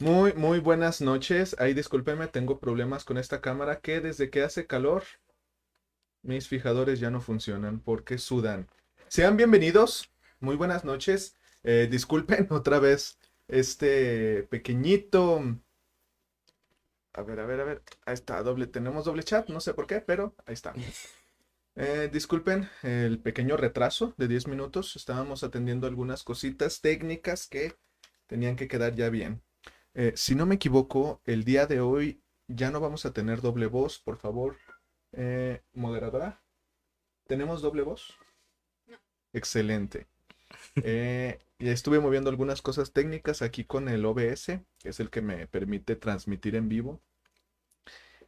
Muy, muy buenas noches. Ahí discúlpenme, tengo problemas con esta cámara que desde que hace calor mis fijadores ya no funcionan porque sudan. Sean bienvenidos. Muy buenas noches. Eh, disculpen otra vez este pequeñito. A ver, a ver, a ver. Ahí está, doble. Tenemos doble chat, no sé por qué, pero ahí está. Eh, disculpen el pequeño retraso de 10 minutos. Estábamos atendiendo algunas cositas técnicas que tenían que quedar ya bien. Eh, si no me equivoco, el día de hoy ya no vamos a tener doble voz, por favor. Eh, moderadora, ¿tenemos doble voz? No. Excelente. Eh, estuve moviendo algunas cosas técnicas aquí con el OBS, que es el que me permite transmitir en vivo.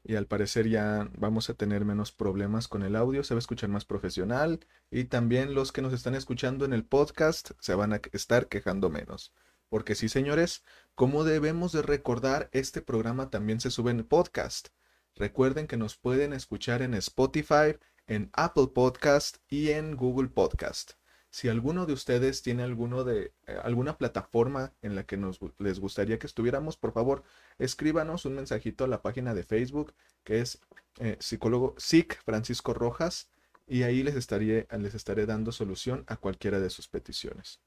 Y al parecer ya vamos a tener menos problemas con el audio, se va a escuchar más profesional. Y también los que nos están escuchando en el podcast se van a estar quejando menos. Porque sí, señores, como debemos de recordar, este programa también se sube en podcast. Recuerden que nos pueden escuchar en Spotify, en Apple Podcast y en Google Podcast. Si alguno de ustedes tiene eh, alguna plataforma en la que nos, les gustaría que estuviéramos, por favor, escríbanos un mensajito a la página de Facebook que es eh, psicólogo SIC Francisco Rojas y ahí les les estaré dando solución a cualquiera de sus peticiones.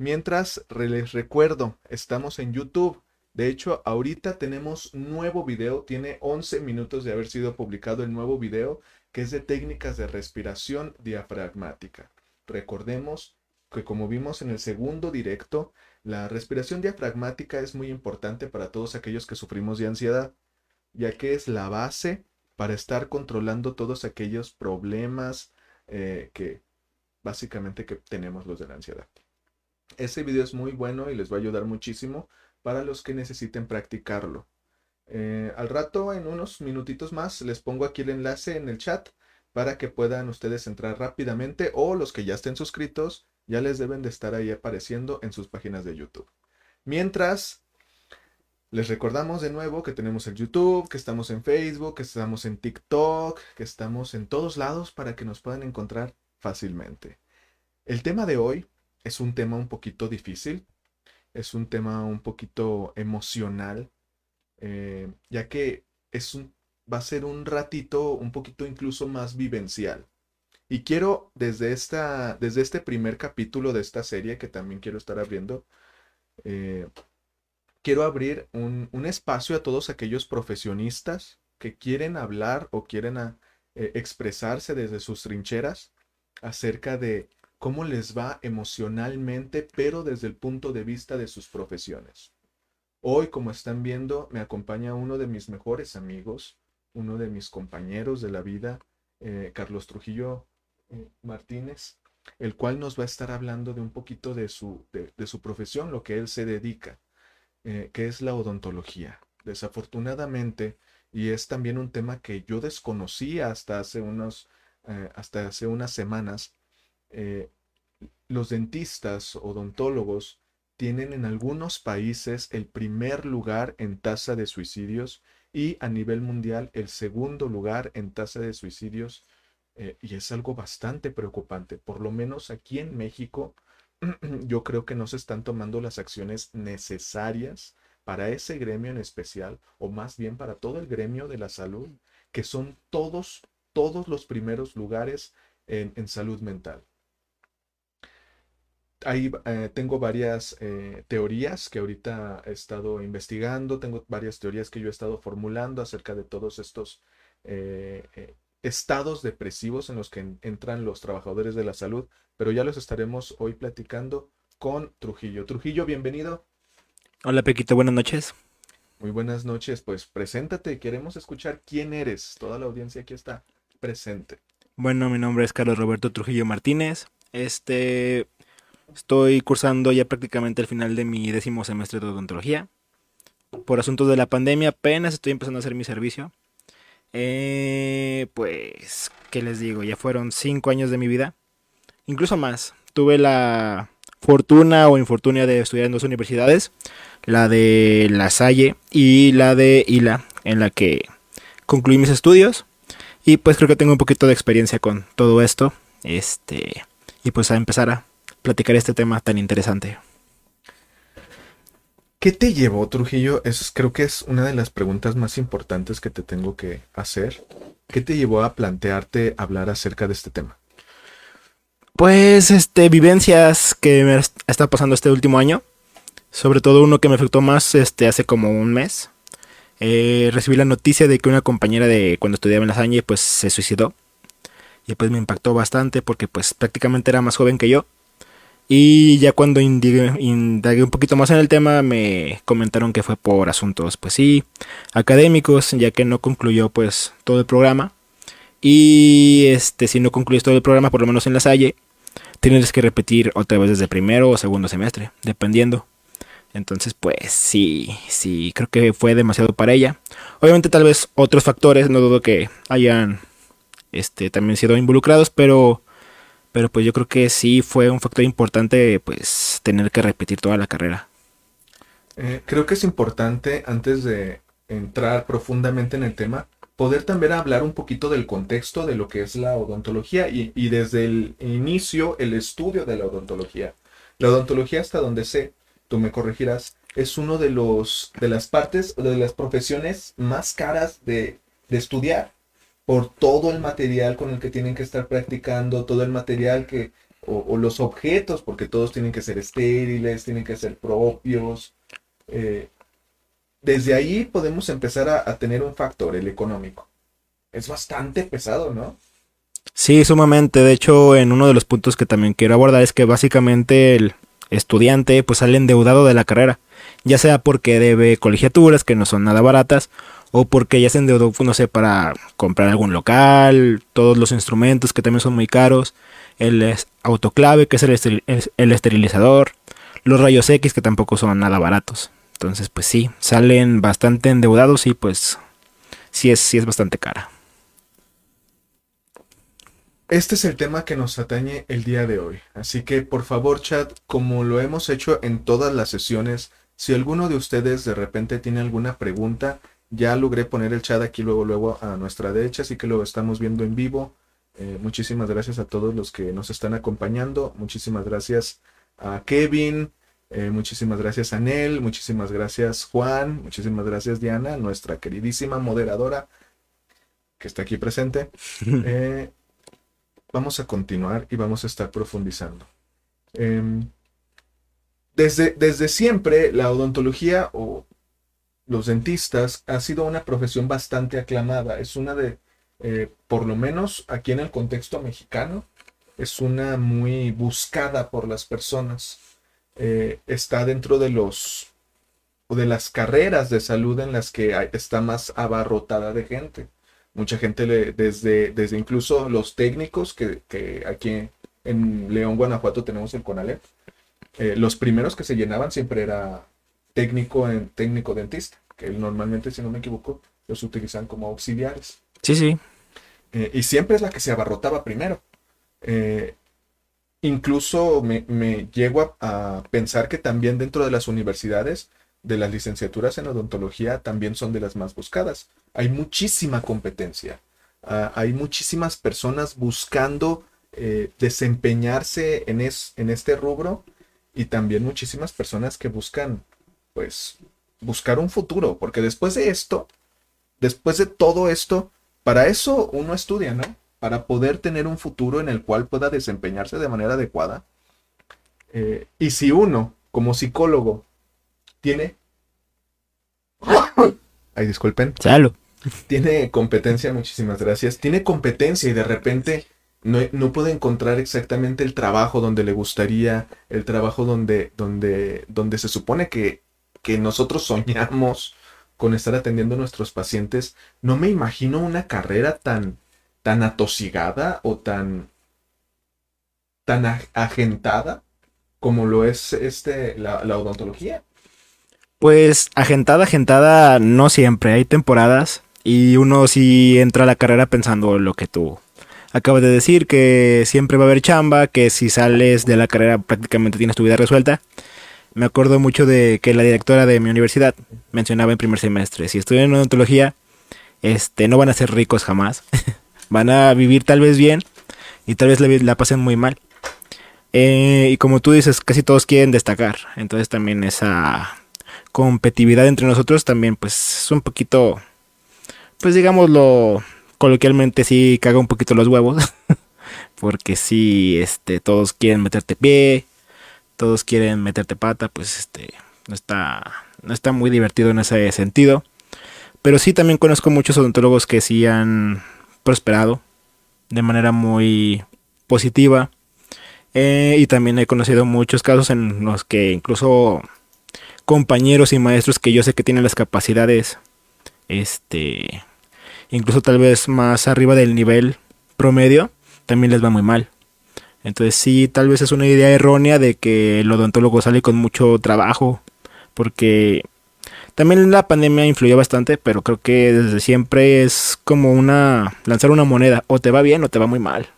Mientras les recuerdo, estamos en YouTube. De hecho, ahorita tenemos nuevo video, tiene 11 minutos de haber sido publicado el nuevo video, que es de técnicas de respiración diafragmática. Recordemos que como vimos en el segundo directo, la respiración diafragmática es muy importante para todos aquellos que sufrimos de ansiedad, ya que es la base para estar controlando todos aquellos problemas eh, que básicamente que tenemos los de la ansiedad. Ese video es muy bueno y les va a ayudar muchísimo para los que necesiten practicarlo. Eh, al rato, en unos minutitos más, les pongo aquí el enlace en el chat para que puedan ustedes entrar rápidamente o los que ya estén suscritos ya les deben de estar ahí apareciendo en sus páginas de YouTube. Mientras, les recordamos de nuevo que tenemos el YouTube, que estamos en Facebook, que estamos en TikTok, que estamos en todos lados para que nos puedan encontrar fácilmente. El tema de hoy es un tema un poquito difícil, es un tema un poquito emocional, eh, ya que es un, va a ser un ratito un poquito incluso más vivencial. Y quiero desde, esta, desde este primer capítulo de esta serie que también quiero estar abriendo, eh, quiero abrir un, espacio a todos aquellos profesionistas que quieren hablar o quieren eh, expresarse desde sus trincheras acerca de cómo les va emocionalmente, pero desde el punto de vista de sus profesiones. Hoy, como están viendo, me acompaña uno de mis mejores amigos, uno de mis compañeros de la vida, eh, Carlos Trujillo eh, Martínez, el cual nos va a estar hablando de un poquito de su, de, su profesión, lo que él se dedica, eh, que es la odontología. Desafortunadamente, y es también un tema que yo desconocía hasta hace unos, hasta hace unas semanas, eh, los dentistas odontólogos tienen en algunos países el primer lugar en tasa de suicidios y a nivel mundial el segundo lugar en tasa de suicidios eh, y es algo bastante preocupante. Por lo menos aquí en México yo creo que no se están tomando las acciones necesarias para ese gremio en especial o más bien para todo el gremio de la salud que son todos, todos los primeros lugares en salud mental ahí eh, tengo varias eh, teorías que ahorita he estado investigando, tengo varias teorías que yo he estado formulando acerca de todos estos eh, estados depresivos en los que entran los trabajadores de la salud, pero ya los estaremos hoy platicando con Trujillo. Trujillo, bienvenido. Hola Pequito, buenas noches. Muy buenas noches, pues preséntate, queremos escuchar quién eres, toda la audiencia aquí está presente. Bueno, mi nombre es Carlos Roberto Trujillo Martínez. Este, Estoy cursando ya prácticamente el final de mi décimo semestre de odontología. Por asuntos de la pandemia apenas estoy empezando a hacer mi servicio. Eh, pues, ¿qué les digo? Ya fueron cinco años de mi vida. Incluso más. Tuve la fortuna o infortunia de estudiar en dos universidades. La de La Salle y la de ILA, en la que concluí mis estudios. Y pues creo que tengo un poquito de experiencia con todo esto. Este. Y pues a empezar a platicar este tema tan interesante. ¿Qué te llevó, Trujillo? Es, creo que es una de las preguntas más importantes que te tengo que hacer. ¿Qué te llevó a plantearte hablar acerca de este tema? Pues, este, vivencias que me está pasando este último año. Sobre todo uno que me afectó más, este, hace como un mes. Eh, recibí la noticia de que una compañera de cuando estudiaba en la Salle, pues se suicidó. Y pues me impactó bastante porque pues prácticamente era más joven que yo. Y ya cuando indagué, un poquito más en el tema, me comentaron que fue por asuntos, pues sí, académicos, ya que no concluyó pues todo el programa. Y este, si no concluyes todo el programa, por lo menos en la Salle, tienes que repetir otra vez desde primero o segundo semestre, dependiendo. Entonces, pues sí, sí, creo que fue demasiado para ella. Obviamente tal vez otros factores, no dudo que hayan este, también sido involucrados, pero pero pues yo creo que sí fue un factor importante pues tener que repetir toda la carrera. Eh, creo que es importante antes de entrar profundamente en el tema, poder también hablar un poquito del contexto de lo que es la odontología y, y desde el inicio el estudio de la odontología. La odontología hasta donde sé, tú me corregirás, es uno de los de las partes de las profesiones más caras de, de estudiar por todo el material con el que tienen que estar practicando, todo el material que, o, los objetos, porque todos tienen que ser estériles, tienen que ser propios. Eh, desde ahí podemos empezar a, tener un factor, el económico. Es bastante pesado, ¿no? Sí, sumamente. De hecho, en uno de los puntos que también quiero abordar es que básicamente el estudiante pues sale endeudado de la carrera, ya sea porque debe colegiaturas que no son nada baratas o porque ya se endeudó, no sé, para comprar algún local, todos los instrumentos que también son muy caros, el autoclave, que es el, el, esterilizador, los rayos X, que tampoco son nada baratos. Entonces, pues sí, salen bastante endeudados y pues sí es, sí es bastante cara. Este es el tema que nos atañe el día de hoy. Así que por favor, chat, como lo hemos hecho en todas las sesiones, si alguno de ustedes de repente tiene alguna pregunta, ya logré poner el chat aquí luego, luego a nuestra derecha, así que lo estamos viendo en vivo. Eh, muchísimas gracias a todos los que nos están acompañando. Muchísimas gracias a Kevin. Eh, muchísimas gracias a Nel. Muchísimas gracias Juan. Muchísimas gracias Diana, nuestra queridísima moderadora que está aquí presente. Eh, vamos a continuar y vamos a estar profundizando. Em, desde, desde siempre la odontología o los dentistas ha sido una profesión bastante aclamada. Es una de, eh, por lo menos aquí en el contexto mexicano, es una muy buscada por las personas. Eh, está dentro de los de las carreras de salud en las que está más abarrotada de gente. Mucha gente le, desde, desde incluso los técnicos que, aquí en León, Guanajuato tenemos el CONALEP, eh, los primeros que se llenaban siempre era técnico en técnico dentista, que normalmente, si no me equivoco, los utilizan como auxiliares. Sí, sí. Eh, y siempre es la que se abarrotaba primero. Eh, incluso me, llego a, pensar que también dentro de las universidades, de las licenciaturas en odontología, también son de las más buscadas. Hay muchísima competencia. Ah, hay muchísimas personas buscando eh, desempeñarse en, en este rubro y también muchísimas personas que buscan pues buscar un futuro, porque después de esto, después de todo esto, para eso uno estudia, ¿no? Para poder tener un futuro en el cual pueda desempeñarse de manera adecuada. Eh, y si uno, como psicólogo, tiene... Ay, disculpen. Salud. Tiene competencia, muchísimas gracias. Tiene competencia y de repente no, no, puede encontrar exactamente el trabajo donde le gustaría, el trabajo donde, donde, donde se supone que que nosotros soñamos con estar atendiendo a nuestros pacientes, no me imagino una carrera tan, tan atosigada o tan, tan agentada como lo es este, la, la odontología. Pues agentada, agentada, no siempre. Hay temporadas y uno sí entra a la carrera pensando lo que tú acabas de decir, que siempre va a haber chamba, que si sales de la carrera prácticamente tienes tu vida resuelta me acuerdo mucho de que la directora de mi universidad mencionaba en primer semestre, si estudian odontología, este, no van a ser ricos jamás, van a vivir tal vez bien y tal vez la, pasen muy mal. Eh, y como tú dices, casi todos quieren destacar, entonces también esa competitividad entre nosotros también pues es un poquito, pues digámoslo coloquialmente sí caga un poquito los huevos. porque si este, todos quieren meterte pie, todos quieren meterte pata, pues este, no está, no está muy divertido en ese sentido. Pero sí también conozco muchos odontólogos que sí han prosperado de manera muy positiva. Eh, y también he conocido muchos casos en los que incluso compañeros y maestros que yo sé que tienen las capacidades, este, incluso tal vez más arriba del nivel promedio, también les va muy mal. Entonces sí, tal vez es una idea errónea de que el odontólogo sale con mucho trabajo, porque también la pandemia influyó bastante, pero creo que desde siempre es como una lanzar una moneda, o te va bien o te va muy mal.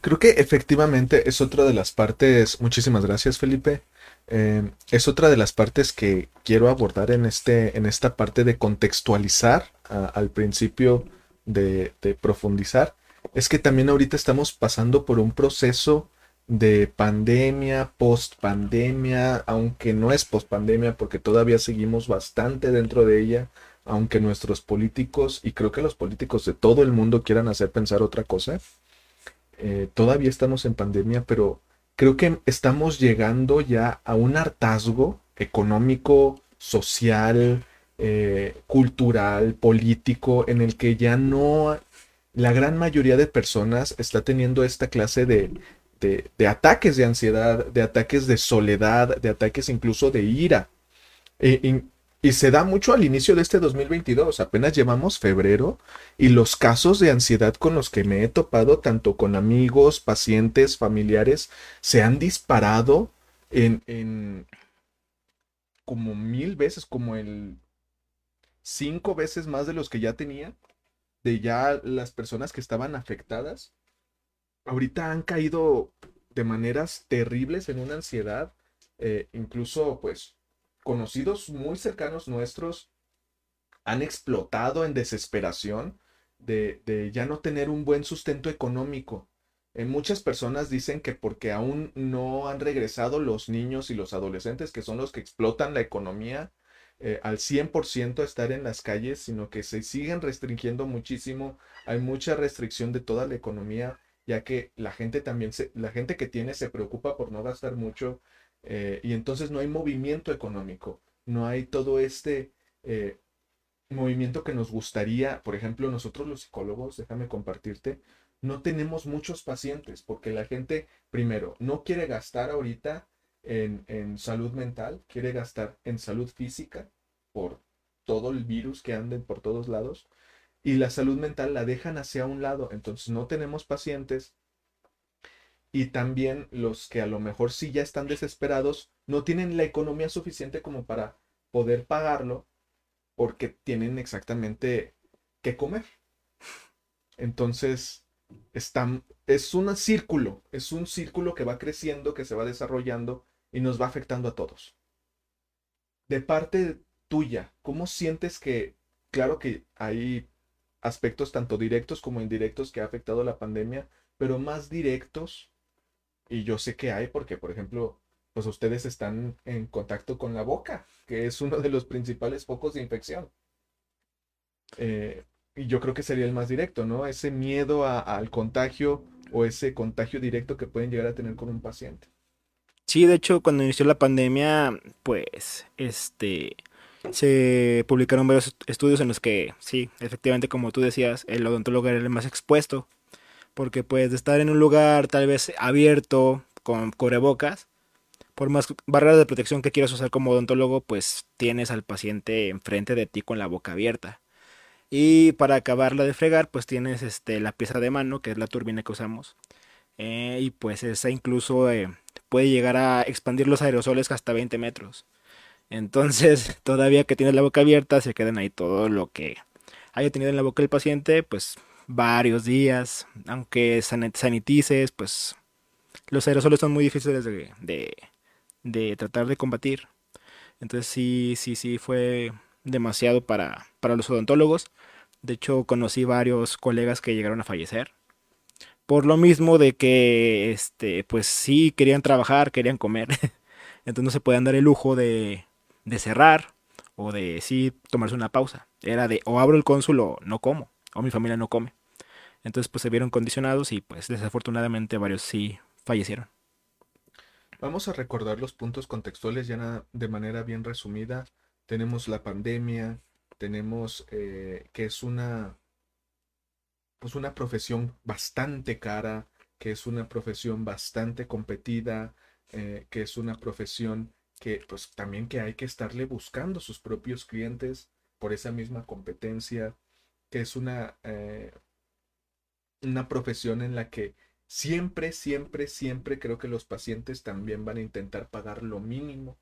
Creo que efectivamente es otra de las partes, muchísimas gracias Felipe, eh, es otra de las partes que quiero abordar en, este, en esta parte de contextualizar al principio de, de profundizar es que también ahorita estamos pasando por un proceso de pandemia, post pandemia, aunque no es post pandemia porque todavía seguimos bastante dentro de ella, aunque nuestros políticos, y creo que los políticos de todo el mundo quieran hacer pensar otra cosa, eh, todavía estamos en pandemia, pero creo que estamos llegando ya a un hartazgo económico, social, eh, cultural, político, en el que ya no la gran mayoría de personas está teniendo esta clase de, de, ataques de ansiedad, de ataques de soledad, de ataques incluso de ira. E, y, se da mucho al inicio de este 2022, apenas llevamos febrero y los casos de ansiedad con los que me he topado, tanto con amigos, pacientes, familiares, se han disparado en, en como mil veces, como el cinco veces más de los que ya tenía de ya las personas que estaban afectadas, ahorita han caído de maneras terribles en una ansiedad, eh, incluso pues conocidos muy cercanos nuestros han explotado en desesperación de, de ya no tener un buen sustento económico. Eh, muchas personas dicen que porque aún no han regresado los niños y los adolescentes, que son los que explotan la economía, eh, al 100% estar en las calles, sino que se siguen restringiendo muchísimo. Hay mucha restricción de toda la economía, ya que la gente también, se, la gente que tiene se preocupa por no gastar mucho eh, y entonces no hay movimiento económico, no hay todo este eh, movimiento que nos gustaría. Por ejemplo, nosotros los psicólogos, déjame compartirte, no tenemos muchos pacientes porque la gente, primero, no quiere gastar ahorita en, salud mental, quiere gastar en salud física por todo el virus que anden por todos lados y la salud mental la dejan hacia un lado. Entonces no tenemos pacientes y también los que a lo mejor sí ya están desesperados no tienen la economía suficiente como para poder pagarlo porque tienen exactamente que comer. Entonces, es un círculo, es un círculo que va creciendo, que se va desarrollando y nos va afectando a todos. De parte tuya, ¿cómo sientes que, claro que hay aspectos tanto directos como indirectos que ha afectado la pandemia, pero más directos, y yo sé que hay porque, por ejemplo, pues ustedes están en contacto con la boca, que es uno de los principales focos de infección. Eh, y yo creo que sería el más directo, ¿no? Ese miedo al contagio o ese contagio directo que pueden llegar a tener con un paciente. Sí, de hecho, cuando inició la pandemia, pues, este, se publicaron varios estudios en los que, sí, efectivamente, como tú decías, el odontólogo era el más expuesto, porque pues de estar en un lugar tal vez abierto, con cubrebocas, por más barreras de protección que quieras usar como odontólogo, pues tienes al paciente enfrente de ti con la boca abierta. Y para acabarla de fregar, pues tienes este, la pieza de mano, que es la turbina que usamos. Eh, y pues esa incluso eh, puede llegar a expandir los aerosoles hasta 20 metros. Entonces, todavía que tienes la boca abierta, se quedan ahí todo lo que haya tenido en la boca el paciente, pues varios días. Aunque sanitices, pues los aerosoles son muy difíciles de, de, tratar de combatir. Entonces sí, sí, sí, fue demasiado para, para los odontólogos. De hecho, conocí varios colegas que llegaron a fallecer por lo mismo de que, este, pues sí, querían trabajar, querían comer. Entonces no se podían dar el lujo de, de cerrar o de sí tomarse una pausa. Era de o abro el cónsul o no como, o mi familia no come. Entonces pues se vieron condicionados y pues desafortunadamente varios sí fallecieron. Vamos a recordar los puntos contextuales ya de manera bien resumida. Tenemos la pandemia, tenemos eh, que es una pues una profesión bastante cara, que es una profesión bastante competida, eh, que es una profesión que pues también que hay que estarle buscando sus propios clientes por esa misma competencia, que es una, eh, una profesión en la que siempre, siempre, siempre creo que los pacientes también van a intentar pagar lo mínimo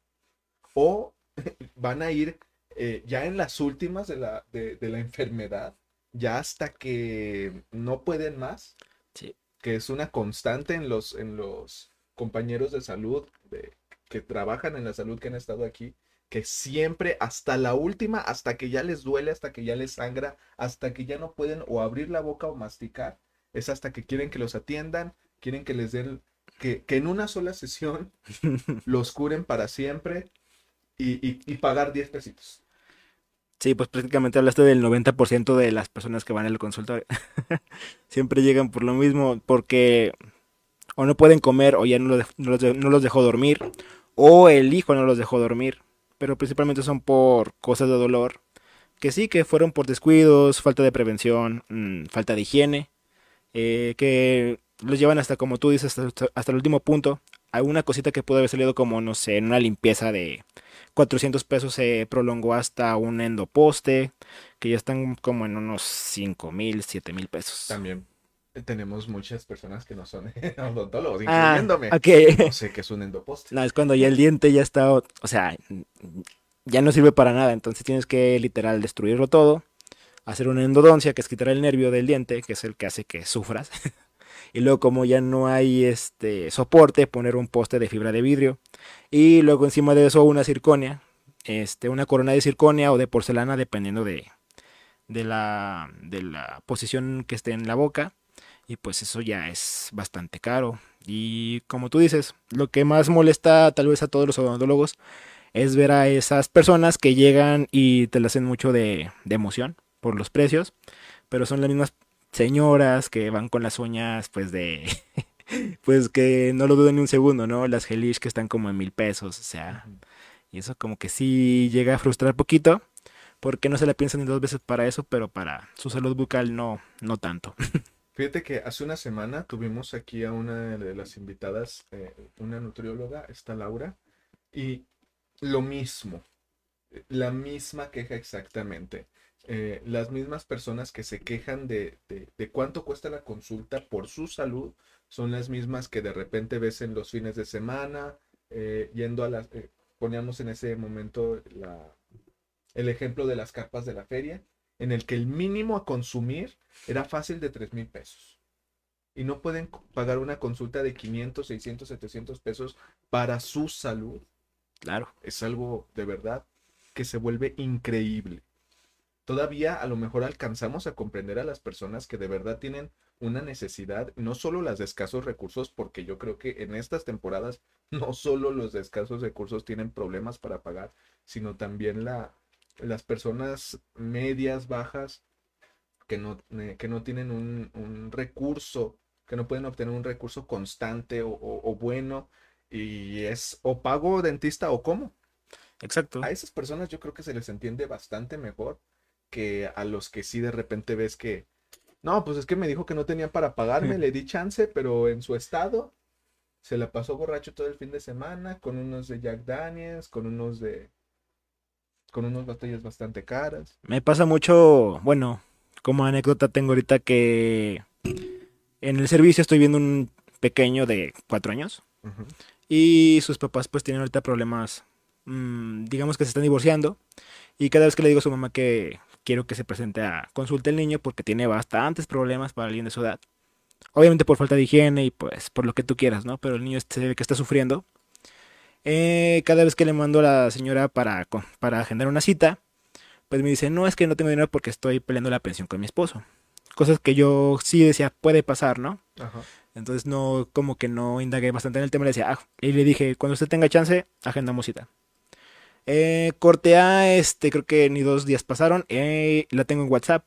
o van a ir eh, ya en las últimas de la, de, la enfermedad, ya hasta que no pueden más, que es una constante en los, en los compañeros de salud de, que trabajan en la salud que han estado aquí, que siempre hasta la última, hasta que ya les duele, hasta que ya les sangra, hasta que ya no pueden o abrir la boca o masticar, es hasta que quieren que los atiendan, quieren que les den, que, en una sola sesión los curen para siempre y, y, pagar 10 pesitos. Sí, pues prácticamente hablaste del 90% de las personas que van al consultorio. Siempre llegan por lo mismo, porque o no pueden comer o ya no los, no los dejó dormir, o el hijo no los dejó dormir, pero principalmente son por cosas de dolor, que sí, que fueron por descuidos, falta de prevención, mm, falta de higiene, eh, que los llevan hasta, como tú dices, hasta, el último punto. Alguna cosita que pudo haber salido como, no sé, en una limpieza de 400 pesos se prolongó hasta un endoposte, que ya están como en unos 5 mil, 7 mil pesos. También tenemos muchas personas que no son odontólogos, ah, incluyéndome. No sé qué es un endoposte. No, es cuando ya el diente ya está, o sea, ya no sirve para nada, entonces tienes que literal destruirlo todo, hacer una endodoncia, que es quitar el nervio del diente, que es el que hace que sufras. y luego como ya no hay este soporte, poner un poste de fibra de vidrio y luego encima de eso una circonia, este una corona de circonia o de porcelana dependiendo de de la de la posición que esté en la boca y pues eso ya es bastante caro. Y como tú dices, lo que más molesta tal vez a todos los odontólogos es ver a esas personas que llegan y te le hacen mucho de, emoción por los precios, pero son las mismas señoras que van con las uñas pues de... pues que no lo duden ni un segundo, ¿no? Las gelish que están como en mil pesos, o sea... Y eso como que sí llega a frustrar poquito, porque no se la piensan ni dos veces para eso, pero para su salud bucal no, no tanto. Fíjate que hace una semana tuvimos aquí a una de las invitadas, eh, una nutrióloga, esta Laura, y lo mismo, la misma queja exactamente. Eh, las mismas personas que se quejan de, de, cuánto cuesta la consulta por su salud son las mismas que de repente ves en los fines de semana, eh, yendo a las... poníamos en ese momento la, el ejemplo de las carpas de la feria en el que el mínimo a consumir era fácil de 3 mil pesos. Y no pueden pagar una consulta de 500, 600, 700 pesos para su salud. Claro. Es algo de verdad que se vuelve increíble. Todavía a lo mejor alcanzamos a comprender a las personas que de verdad tienen una necesidad, no solo las de escasos recursos, porque yo creo que en estas temporadas no solo los de escasos recursos tienen problemas para pagar, sino también la, las personas medias, bajas, que no, eh, que no tienen un, recurso, que no pueden obtener un recurso constante o, bueno, y es o pago dentista o cómo. Exacto. A esas personas yo creo que se les entiende bastante mejor que a los que sí de repente ves que, no, pues es que me dijo que no tenía para pagarme, le di chance, pero en su estado se la pasó borracho todo el fin de semana con unos de Jack Daniels, con unos de con unas batallas bastante caras. Me pasa mucho, bueno, como anécdota tengo ahorita que en el servicio estoy viendo un pequeño de cuatro años y sus papás pues tienen ahorita problemas, mm, digamos que se están divorciando y cada vez que le digo a su mamá que quiero que se presente a consulta el niño porque tiene bastantes problemas para alguien de su edad. Obviamente por falta de higiene y pues por lo que tú quieras, ¿no? Pero el niño se ve que está sufriendo eh, cada vez que le mando a la señora para, para agendar una cita, pues me dice, no, es que no tengo dinero porque estoy peleando la pensión con mi esposo. Cosas que yo sí decía, puede pasar, ¿no? Entonces no, como que no indagué bastante en el tema, le decía, ah, y le dije, cuando usted tenga chance, agendamos cita. Eh, corte A, este, creo que ni dos días pasaron. eh, la tengo en WhatsApp.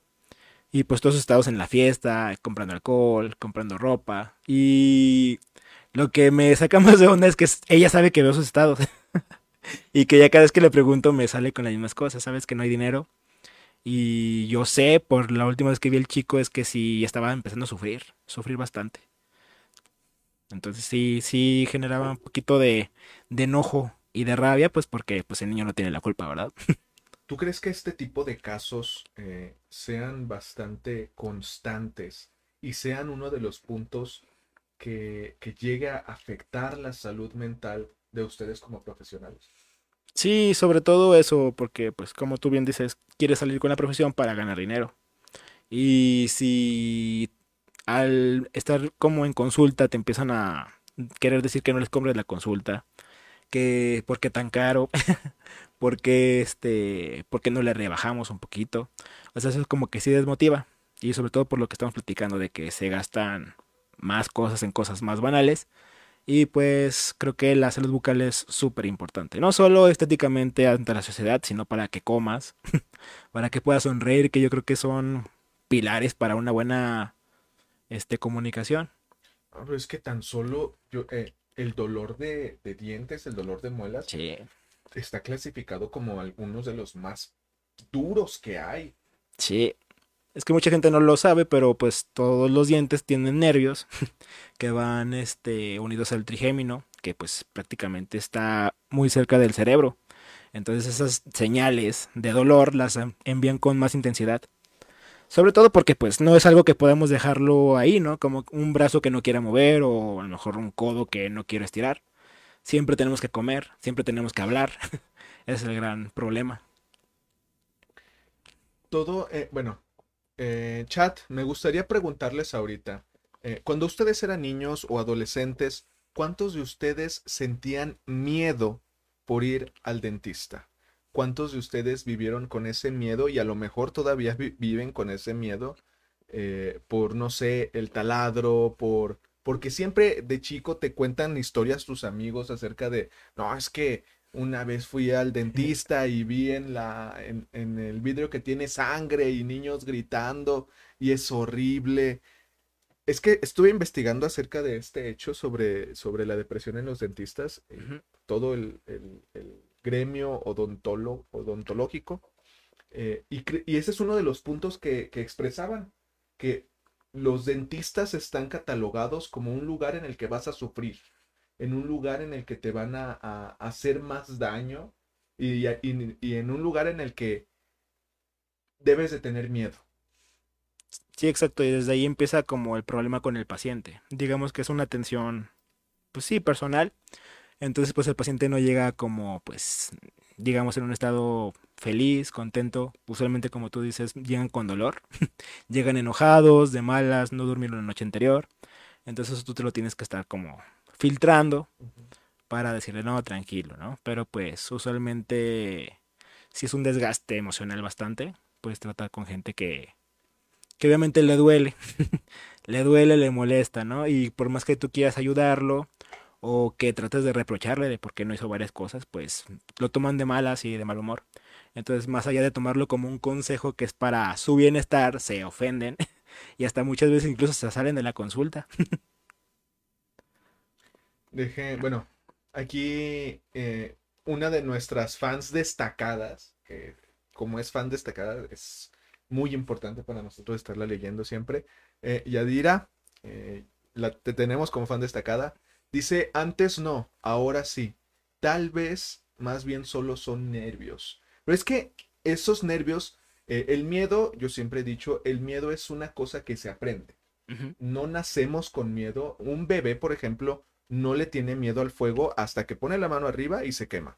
Y pues todos estados en la fiesta, comprando alcohol, comprando ropa. Y lo que me saca más de onda es que ella sabe que veo sus estados. y que ya cada vez que le pregunto me sale con las mismas cosas. Sabes que no hay dinero. Y yo sé, por la última vez que vi al chico, es que sí estaba empezando a sufrir. Sufrir bastante. Entonces sí, sí generaba un poquito de enojo y de rabia, pues porque pues el niño no tiene la culpa, ¿verdad? ¿Tú crees que este tipo de casos eh, sean bastante constantes y sean uno de los puntos que, que llegue a afectar la salud mental de ustedes como profesionales? Sí, sobre todo eso, porque pues como tú bien dices, quieres salir con la profesión para ganar dinero. Y si al estar como en consulta te empiezan a querer decir que no les compres la consulta, que por qué tan caro, por qué este, por qué no le rebajamos un poquito. O sea, eso es como que sí desmotiva. Y sobre todo por lo que estamos platicando de que se gastan más cosas en cosas más banales. Y pues creo que la salud bucal es súper importante. No solo estéticamente ante la sociedad, sino para que comas, para que puedas sonreír, que yo creo que son pilares para una buena este, comunicación. Ah, es que tan solo yo, eh, el dolor de, de dientes, el dolor de muelas, Sí. está clasificado como algunos de los más duros que hay. Sí. Es que mucha gente no lo sabe, pero pues todos los dientes tienen nervios que van este, unidos al trigémino, que pues prácticamente está muy cerca del cerebro. Entonces esas señales de dolor las en- envían con más intensidad. Sobre todo porque pues no es algo que podemos dejarlo ahí, ¿no? Como un brazo que no quiera mover o a lo mejor un codo que no quiero estirar. Siempre tenemos que comer, siempre tenemos que hablar. Es el gran problema. Todo, eh, bueno, eh, chat, me gustaría preguntarles ahorita, eh, cuando ustedes eran niños o adolescentes, ¿cuántos de ustedes sentían miedo por ir al dentista? ¿Cuántos de ustedes vivieron con ese miedo y a lo mejor todavía vi- viven con ese miedo eh, por, no sé, el taladro, por... Porque siempre de chico te cuentan historias tus amigos acerca de, no, es que una vez fui al dentista y vi en la, en, en el vidrio que tiene sangre y niños gritando y es horrible. Es que estuve investigando acerca de este hecho sobre, sobre la depresión en los dentistas, eh, todo el, el- el gremio odontológico, eh, y ese es uno de los puntos que, que expresaban, que los dentistas están catalogados como un lugar en el que vas a sufrir, en un lugar en el que te van a, a hacer más daño y, y- y en un lugar en el que debes de tener miedo. Sí, exacto, y desde ahí empieza como el problema con el paciente. Digamos que es una atención, pues sí, personal. Entonces, pues el paciente no llega como, pues, digamos, en un estado feliz, contento. Usualmente, como tú dices, llegan con dolor. Llegan enojados, de malas, no durmieron la noche anterior. Entonces, eso tú te lo tienes que estar como filtrando para decirle, no, tranquilo, ¿no? Pero pues, usualmente, si es un desgaste emocional bastante, puedes tratar con gente que que obviamente le duele, le duele, le molesta, ¿no? Y por más que tú quieras ayudarlo o que trates de reprocharle de por qué no hizo varias cosas, pues lo toman de malas y de mal humor. Entonces, más allá de tomarlo como un consejo que es para su bienestar, se ofenden y hasta muchas veces incluso se salen de la consulta. Deje, bueno, aquí eh, una de nuestras fans destacadas, que como es fan destacada, es muy importante para nosotros estarla leyendo siempre. Eh, Yadira, eh, la te tenemos como fan destacada, dice, antes no, ahora sí. Tal vez más bien solo son nervios. Pero es que esos nervios, eh, el miedo, yo siempre he dicho, el miedo es una cosa que se aprende no nacemos con miedo. Un bebé, por ejemplo, no le tiene miedo al fuego hasta que pone la mano arriba y se quema.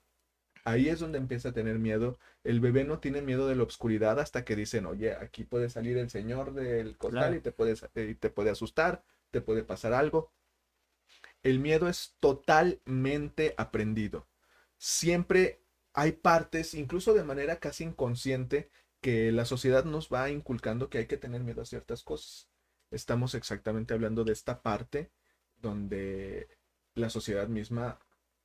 Ahí es donde empieza a tener miedo. El bebé no tiene miedo de la oscuridad hasta que dicen, oye, aquí puede salir el señor del costal Claro. y te puede, y te puede asustar, te puede pasar algo. El miedo es totalmente aprendido. Siempre hay partes, incluso de manera casi inconsciente, que la sociedad nos va inculcando que hay que tener miedo a ciertas cosas. Estamos exactamente hablando de esta parte donde la sociedad misma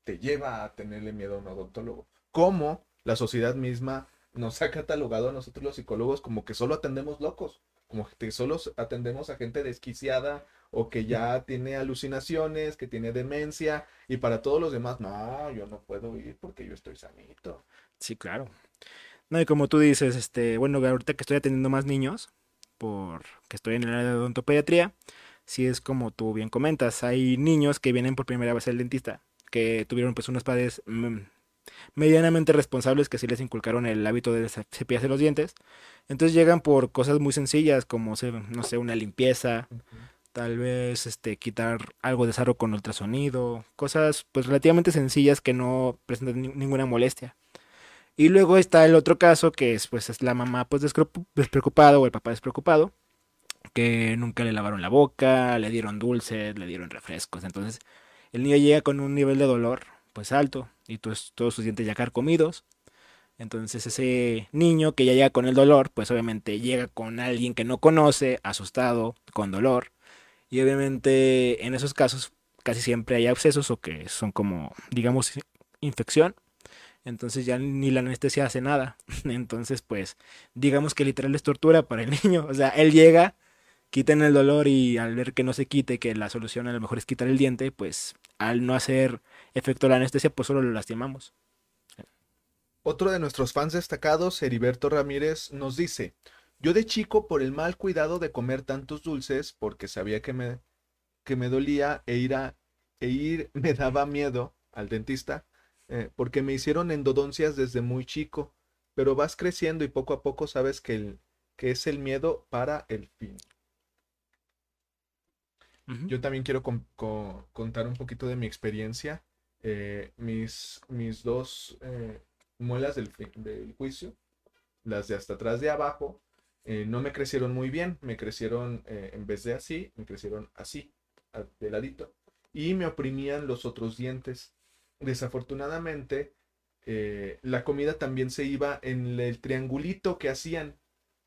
te lleva a tenerle miedo a un odontólogo. cómo la sociedad misma nos ha catalogado a nosotros los psicólogos como que solo atendemos locos, como que solo atendemos a gente desquiciada o que ya tiene alucinaciones, que tiene demencia, y para todos los demás, no, yo no puedo ir porque yo estoy sanito. Sí, claro. No, y como tú dices, este, bueno, ahorita que estoy atendiendo más niños, porque estoy en el área de odontopediatría, si es como tú bien comentas, hay niños que vienen por primera vez al dentista, que tuvieron pues unos padres mm, medianamente responsables que sí les inculcaron el hábito de cepillarse los dientes. Entonces llegan por cosas muy sencillas como, no sé, una limpieza, tal vez este quitar algo de sarro con ultrasonido, cosas pues relativamente sencillas que no presentan ninguna molestia. Y luego está el otro caso que es pues es la mamá pues despreocupada o el papá despreocupado que nunca le lavaron la boca, le dieron dulces, le dieron refrescos, entonces el niño llega con un nivel de dolor pues alto y todos, todos sus dientes ya carcomidos. Entonces ese niño que ya llega con el dolor, pues obviamente llega con alguien que no conoce, asustado, con dolor. Y obviamente en esos casos casi siempre hay abscesos o que son como, digamos, infección. Entonces ya ni la anestesia hace nada. Entonces pues digamos que literal es tortura para el niño. O sea, él llega, quiten el dolor y al ver que no se quite, que la solución a lo mejor es quitar el diente, pues al no hacer efecto la anestesia, pues solo lo lastimamos. Otro de nuestros fans destacados, Heriberto Ramírez, nos dice, yo de chico por el mal cuidado de comer tantos dulces, porque sabía que me, que me dolía e ir, a, e ir me daba miedo al dentista, eh, porque me hicieron endodoncias desde muy chico, pero vas creciendo y poco a poco sabes que, el, que es el miedo para el fin. Yo también quiero contar un poquito de mi experiencia. Eh, mis, mis dos eh, muelas del, del, juicio, las de hasta atrás de abajo, eh, no me crecieron muy bien. Me crecieron, en vez de así, me crecieron así, de ladito. Y me oprimían los otros dientes. Desafortunadamente, la comida también se iba en el triangulito que hacían.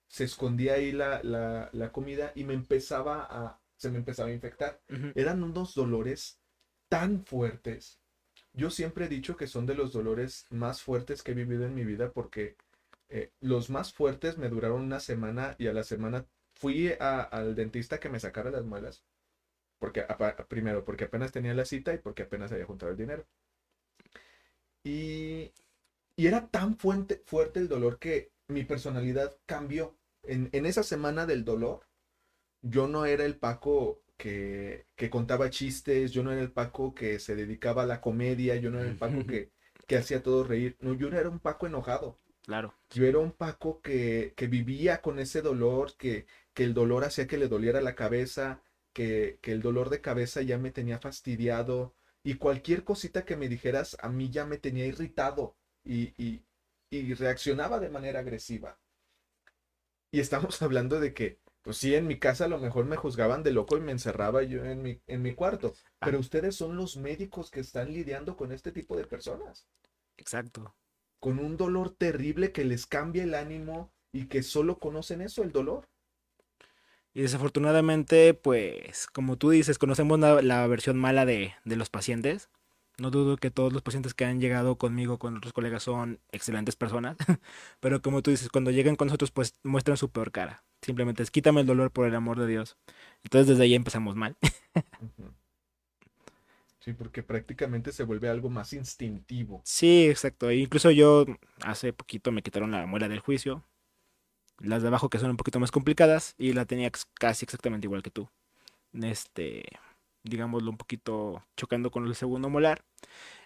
Se escondía ahí la, la, la comida y me empezaba a, se me empezaba a infectar. Eran unos dolores tan fuertes. Yo siempre he dicho que son de los dolores más fuertes que he vivido en mi vida porque eh, los más fuertes me duraron una semana y a la semana fui al dentista que me sacara las muelas. Porque, primero, porque apenas tenía la cita y porque apenas había juntado el dinero. Y, y era tan fuerte, fuerte el dolor que mi personalidad cambió. En, en esa semana del dolor, yo no era el Paco que, contaba chistes, yo no era el Paco que se dedicaba a la comedia, yo no era el Paco que, que hacía todo reír, no, yo era un Paco enojado. Claro. Yo era un Paco que, vivía con ese dolor, que, que, el dolor hacía que le doliera la cabeza, que, el dolor de cabeza ya me tenía fastidiado y cualquier cosita que me dijeras a mí ya me tenía irritado y, y, y reaccionaba de manera agresiva. Y estamos hablando de que pues sí, en mi casa a lo mejor me juzgaban de loco y me encerraba yo en mi, en mi cuarto. Ah. Pero ustedes son los médicos que están lidiando con este tipo de personas. Exacto. Con un dolor terrible que les cambia el ánimo y que solo conocen eso, el dolor. Y desafortunadamente, pues, como tú dices, conocemos la, versión mala de, de los pacientes. No dudo que todos los pacientes que han llegado conmigo, con otros colegas, son excelentes personas. Pero como tú dices, cuando llegan con nosotros, pues muestran su peor cara. Simplemente es quítame el dolor por el amor de Dios. Entonces desde ahí empezamos mal. Sí, porque prácticamente se vuelve algo más instintivo. Sí, exacto. E incluso yo hace poquito me quitaron la muela del juicio. Las de abajo que son un poquito más complicadas. Y la tenía casi exactamente igual que tú. Este digámoslo, un poquito chocando con el segundo molar.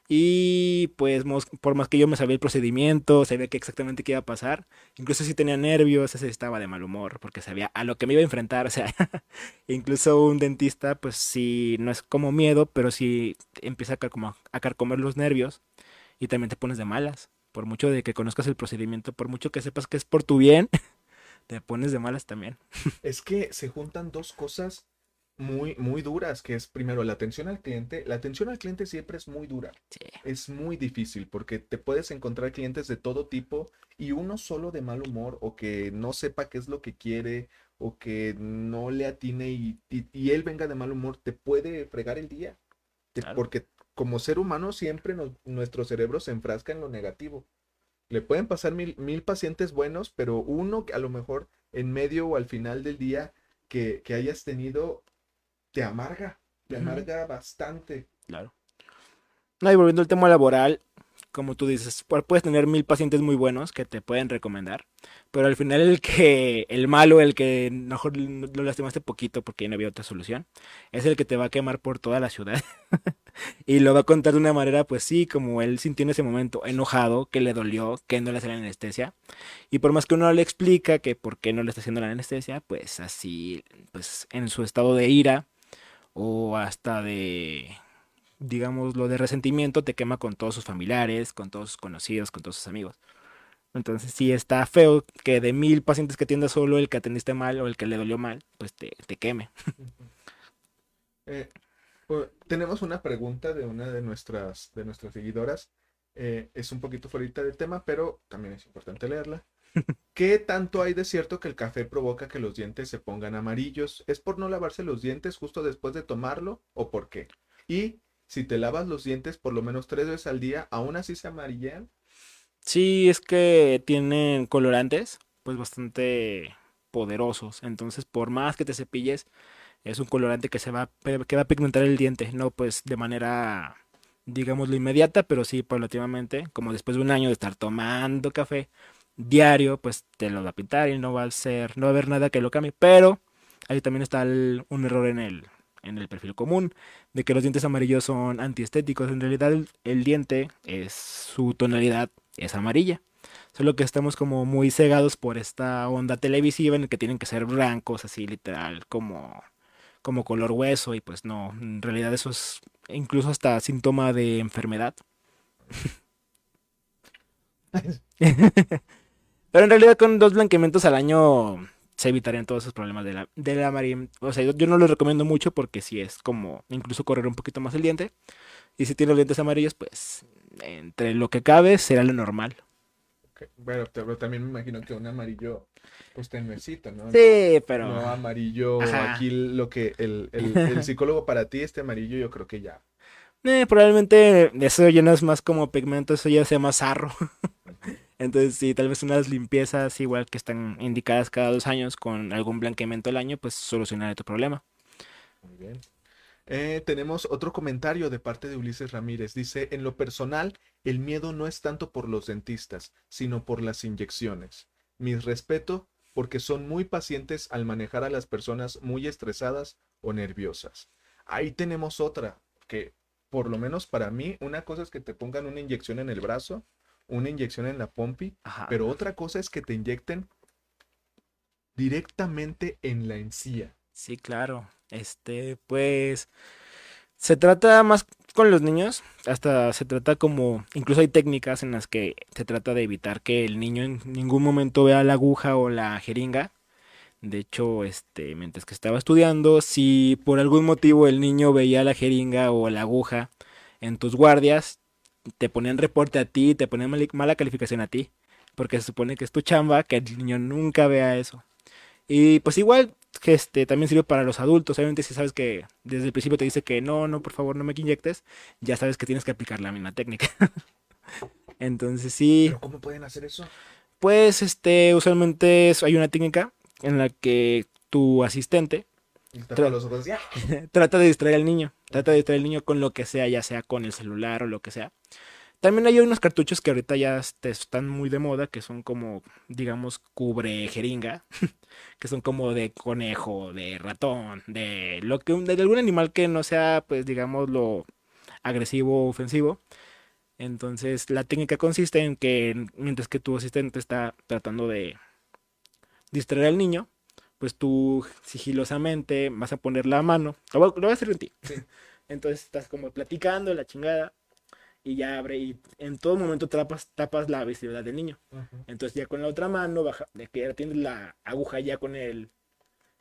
Y pues por más que yo me sabía el procedimiento, sabía que exactamente qué iba a pasar, incluso si tenía nervios, ese estaba de mal humor, porque sabía a lo que me iba a enfrentar, o sea, incluso un dentista, pues sí, no es como miedo, pero sí empieza a, a carcomer los nervios y también te pones de malas, por mucho de que conozcas el procedimiento, por mucho que sepas que es por tu bien, te pones de malas también. Es que se juntan dos cosas muy, muy duras, que es primero la atención al cliente. La atención al cliente siempre es muy dura. Es muy difícil porque te puedes encontrar clientes de todo tipo y uno solo de mal humor o que no sepa qué es lo que quiere o que no le atine y, y, él venga de mal humor, te puede fregar el día. Porque como ser humano siempre nos- nuestro cerebro se enfrasca en lo negativo. Le pueden pasar mil, mil pacientes buenos, pero uno que a lo mejor en medio o al final del día que, que hayas tenido te amarga, te amarga bastante. Claro. No, y volviendo al tema laboral, como tú dices, pu- puedes tener mil pacientes muy buenos que te pueden recomendar, pero al final el que, el malo, el que mejor lo lastimaste poquito porque ya no había otra solución, es el que te va a quemar por toda la ciudad. Y lo va a contar de una manera, pues sí, como él sintió en ese momento, enojado, que le dolió, que no le hacía la anestesia. Y por más que uno le explica que por qué no le está haciendo la anestesia, pues así, pues en su estado de ira o hasta de, digamos, lo de resentimiento, te quema con todos sus familiares, con todos sus conocidos, con todos sus amigos. Entonces sí está feo que de mil pacientes que atiendas solo el que atendiste mal o el que le dolió mal, pues te, te queme. Eh, pues, tenemos una pregunta de una de nuestras, de nuestras seguidoras. Eh, es un poquito fuera del tema, pero también es importante leerla. ¿Qué tanto hay de cierto que el café provoca que los dientes se pongan amarillos? ¿Es por no lavarse los dientes justo después de tomarlo o por qué? Y si te lavas los dientes por lo menos tres veces al día, ¿aún así se amarillean? Sí, es que tienen colorantes, pues bastante poderosos. Entonces, por más que te cepilles, es un colorante que se va, que va a pigmentar el diente. No, pues de manera, digámoslo, inmediata, pero sí paulativamente. Como después de un año de estar tomando café diario, pues te lo va a pintar y no va a ser, no va a haber nada que lo cambie. Pero ahí también está un error en el, en el perfil común de que los dientes amarillos son antiestéticos. En realidad, el, el diente es su tonalidad es amarilla. Solo que estamos como muy cegados por esta onda televisiva en el que tienen que ser blancos, así literal, como, como color hueso. Y pues no, en realidad eso es incluso hasta síntoma de enfermedad. Pero en realidad con dos blanqueamientos al año se evitarían todos esos problemas de la, de la amarillo. O sea, yo, yo no lo recomiendo mucho porque si es como incluso correr un poquito más el diente. Y si tiene los dientes amarillos, pues entre lo que cabe será lo normal. Bueno, pero también me imagino que un amarillo, pues tenuecito, ¿no? Sí, pero... No amarillo, Ajá. aquí lo que el, el- el psicólogo para ti, este amarillo, yo creo que ya. Eh, probablemente eso ya no es más como pigmento, eso ya se llama sarro. Entonces, sí, tal vez unas limpiezas igual que están indicadas cada dos años con algún blanqueamiento al año, pues solucionará tu problema. Muy bien. Eh, tenemos otro comentario de parte de Ulises Ramírez. Dice, en lo personal, el miedo no es tanto por los dentistas, sino por las inyecciones. Mis respeto porque son muy pacientes al manejar a las personas muy estresadas o nerviosas. Ahí tenemos otra, que por lo menos para mí, una cosa es que te pongan una inyección en el brazo, una inyección en la pompi, Ajá. pero otra cosa es que te inyecten directamente en la encía. Sí, claro. Este, pues se trata más con los niños, hasta se trata como, incluso hay técnicas en las que se trata de evitar que el niño en ningún momento vea la aguja o la jeringa. De hecho, este, mientras que estaba estudiando, si por algún motivo el niño veía la jeringa o la aguja en tus guardias, te ponían reporte a ti, te ponían mala calificación a ti, porque se supone que es tu chamba que el niño nunca vea eso. Y pues igual, que este también sirve para los adultos. Obviamente, si sabes que desde el principio te dice que no, no, por favor, no me inyectes, ya sabes que tienes que aplicar la misma técnica. Entonces, sí, ¿Pero cómo pueden hacer eso? pues este, usualmente hay una técnica en la que tu asistente Tra- los ojos y ¡ah! trata de distraer al niño, trata de distraer al niño con lo que sea, ya sea con el celular o lo que sea. También hay unos cartuchos que ahorita ya están muy de moda, que son como, digamos, cubre jeringa, que son como de conejo, de ratón, de lo que de algún animal que no sea, pues, digamos, lo agresivo o ofensivo. Entonces, la técnica consiste en que mientras que tu asistente está tratando de distraer al niño, pues tú sigilosamente vas a poner la mano. Lo voy, lo voy a hacer en ti. Sí. Entonces estás como platicando la chingada y ya abre y en todo momento tapas, tapas la visibilidad del niño. Ujú. Entonces ya con la otra mano, baja, de que ya tienes la aguja ya con el,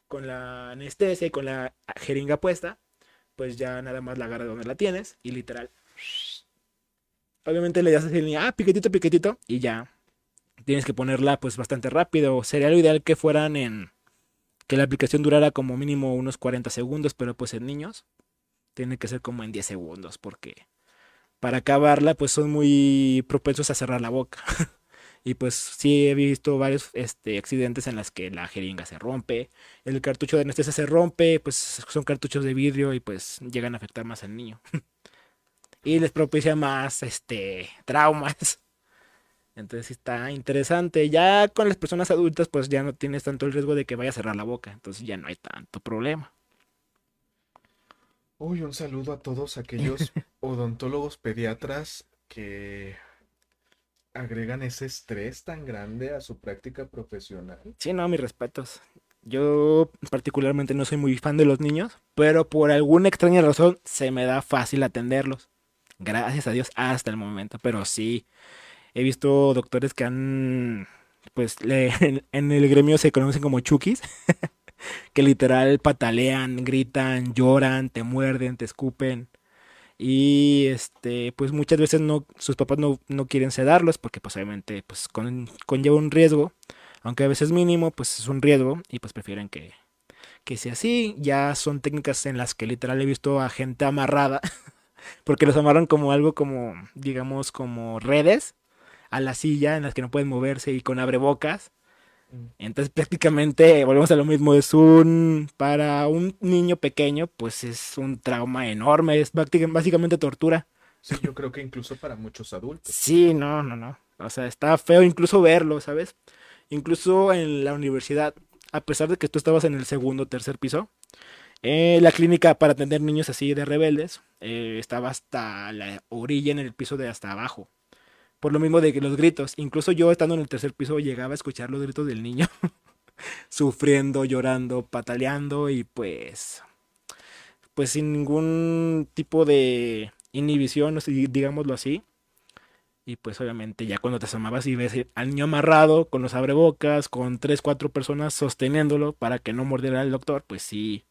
con la anestesia y con la jeringa puesta, pues ya nada más la agarras donde la tienes y literal. Obviamente le das así, ah, piquetito, piquetito y ya. Tienes que ponerla pues bastante rápido. Sería lo ideal que fueran en... Que la aplicación durara como mínimo unos 40 segundos, pero pues en niños tiene que ser como en 10 segundos porque para acabarla, pues son muy propensos a cerrar la boca. y pues sí he visto varios este, accidentes en las que la jeringa se rompe, el cartucho de anestesia se rompe, pues son cartuchos de vidrio y pues llegan a afectar más al niño. y les propicia más este traumas. Entonces está interesante. Ya con las personas adultas, pues ya no tienes tanto el riesgo de que vaya a cerrar la boca. Entonces ya no hay tanto problema. Uy, un saludo a todos aquellos odontólogos pediatras que agregan ese estrés tan grande a su práctica profesional. Sí, no, mis respetos. Yo particularmente no soy muy fan de los niños, pero por alguna extraña razón se me da fácil atenderlos. Gracias a Dios hasta el momento, pero sí, he visto doctores que han, pues en el gremio se conocen como chukis. que literal patalean, gritan, lloran, te muerden, te escupen. Y este, pues muchas veces no, sus papás no, no quieren sedarlos porque pues obviamente pues con, conlleva un riesgo, aunque a veces mínimo, pues es un riesgo y pues prefieren que, que sea así. Ya son técnicas en las que literal he visto a gente amarrada, porque los amarran como algo como, digamos, como redes a la silla en las que no pueden moverse y con abrebocas entonces prácticamente volvemos a lo mismo, es un, para un niño pequeño, pues es un trauma enorme, es básicamente tortura. Sí, yo creo que incluso para muchos adultos. Sí, no, no, no. O sea, está feo incluso verlo, ¿sabes? Incluso en la universidad, a pesar de que tú estabas en el segundo o tercer piso, eh, la clínica para atender niños así de rebeldes eh, estaba hasta la orilla en el piso de hasta abajo. Por lo mismo de que los gritos, incluso yo estando en el tercer piso llegaba a escuchar los gritos del niño, sufriendo, llorando, pataleando y pues, pues sin ningún tipo de inhibición, digámoslo así. Y pues obviamente ya cuando te asomabas y ves al niño amarrado con los abrebocas, con tres, cuatro personas sosteniéndolo para que no mordiera al doctor, pues sí,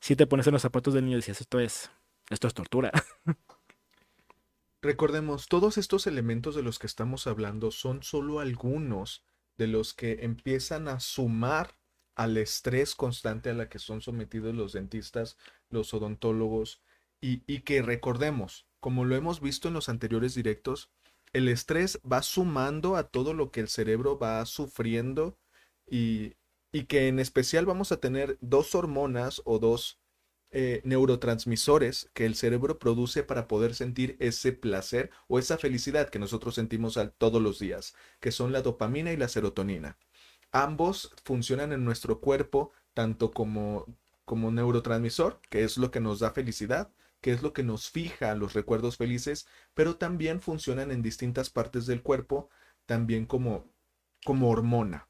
sí te pones en los zapatos del niño y dices, esto es, esto es tortura. Recordemos, todos estos elementos de los que estamos hablando son solo algunos de los que empiezan a sumar al estrés constante a la que son sometidos los dentistas, los odontólogos, y, y, que recordemos, como lo hemos visto en los anteriores directos, el estrés va sumando a todo lo que el cerebro va sufriendo y, y que en especial vamos a tener dos hormonas o dos eh, neurotransmisores que el cerebro produce para poder sentir ese placer o esa felicidad que nosotros sentimos todos los días, que son la dopamina y la serotonina. Ambos funcionan en nuestro cuerpo tanto como, como neurotransmisor, que es lo que nos da felicidad, que es lo que nos fija los recuerdos felices, pero también funcionan en distintas partes del cuerpo, también como, como hormona.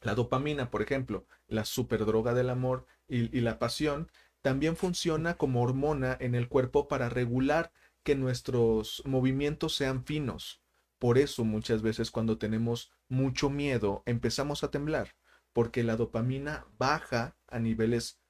La dopamina, por ejemplo, la superdroga del amor y la pasión, también funciona como hormona en el cuerpo para regular que nuestros movimientos sean finos. Por eso muchas veces cuando tenemos mucho miedo empezamos a temblar, porque la dopamina baja a niveles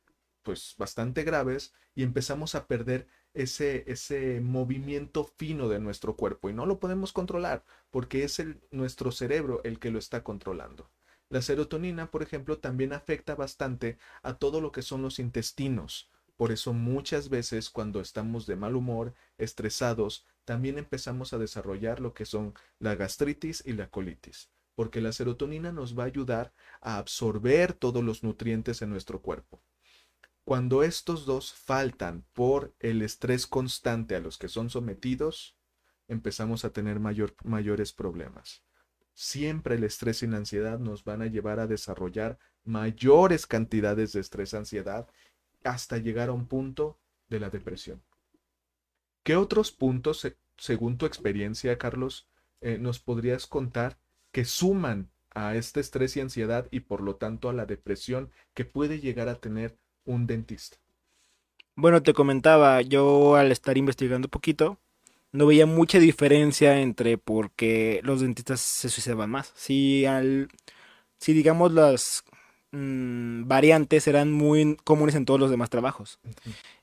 pues bastante graves y empezamos a perder ese, ese movimiento fino de nuestro cuerpo y no lo podemos controlar porque es nuestro cerebro el que lo está controlando. La serotonina, por ejemplo, también afecta bastante a todo lo que son los intestinos. Por eso muchas veces cuando estamos de mal humor, estresados, también empezamos a desarrollar lo que son la gastritis y la colitis, porque la serotonina nos va a ayudar a absorber todos los nutrientes en nuestro cuerpo. Cuando estos dos faltan por el estrés constante a los que son sometidos, empezamos a tener mayores problemas siempre el estrés y la ansiedad nos van a llevar a desarrollar mayores cantidades de estrés, ansiedad, hasta llegar a un punto de la depresión. ¿Qué otros puntos, según tu experiencia, Carlos, eh, nos podrías contar que suman a este estrés y ansiedad y por lo tanto a la depresión que puede llegar a tener un dentista? Bueno, te comentaba, yo al estar investigando un poquito, no veía mucha diferencia entre por qué los dentistas se suicidaban más. Si al si digamos las mm, variantes eran muy comunes en todos los demás trabajos.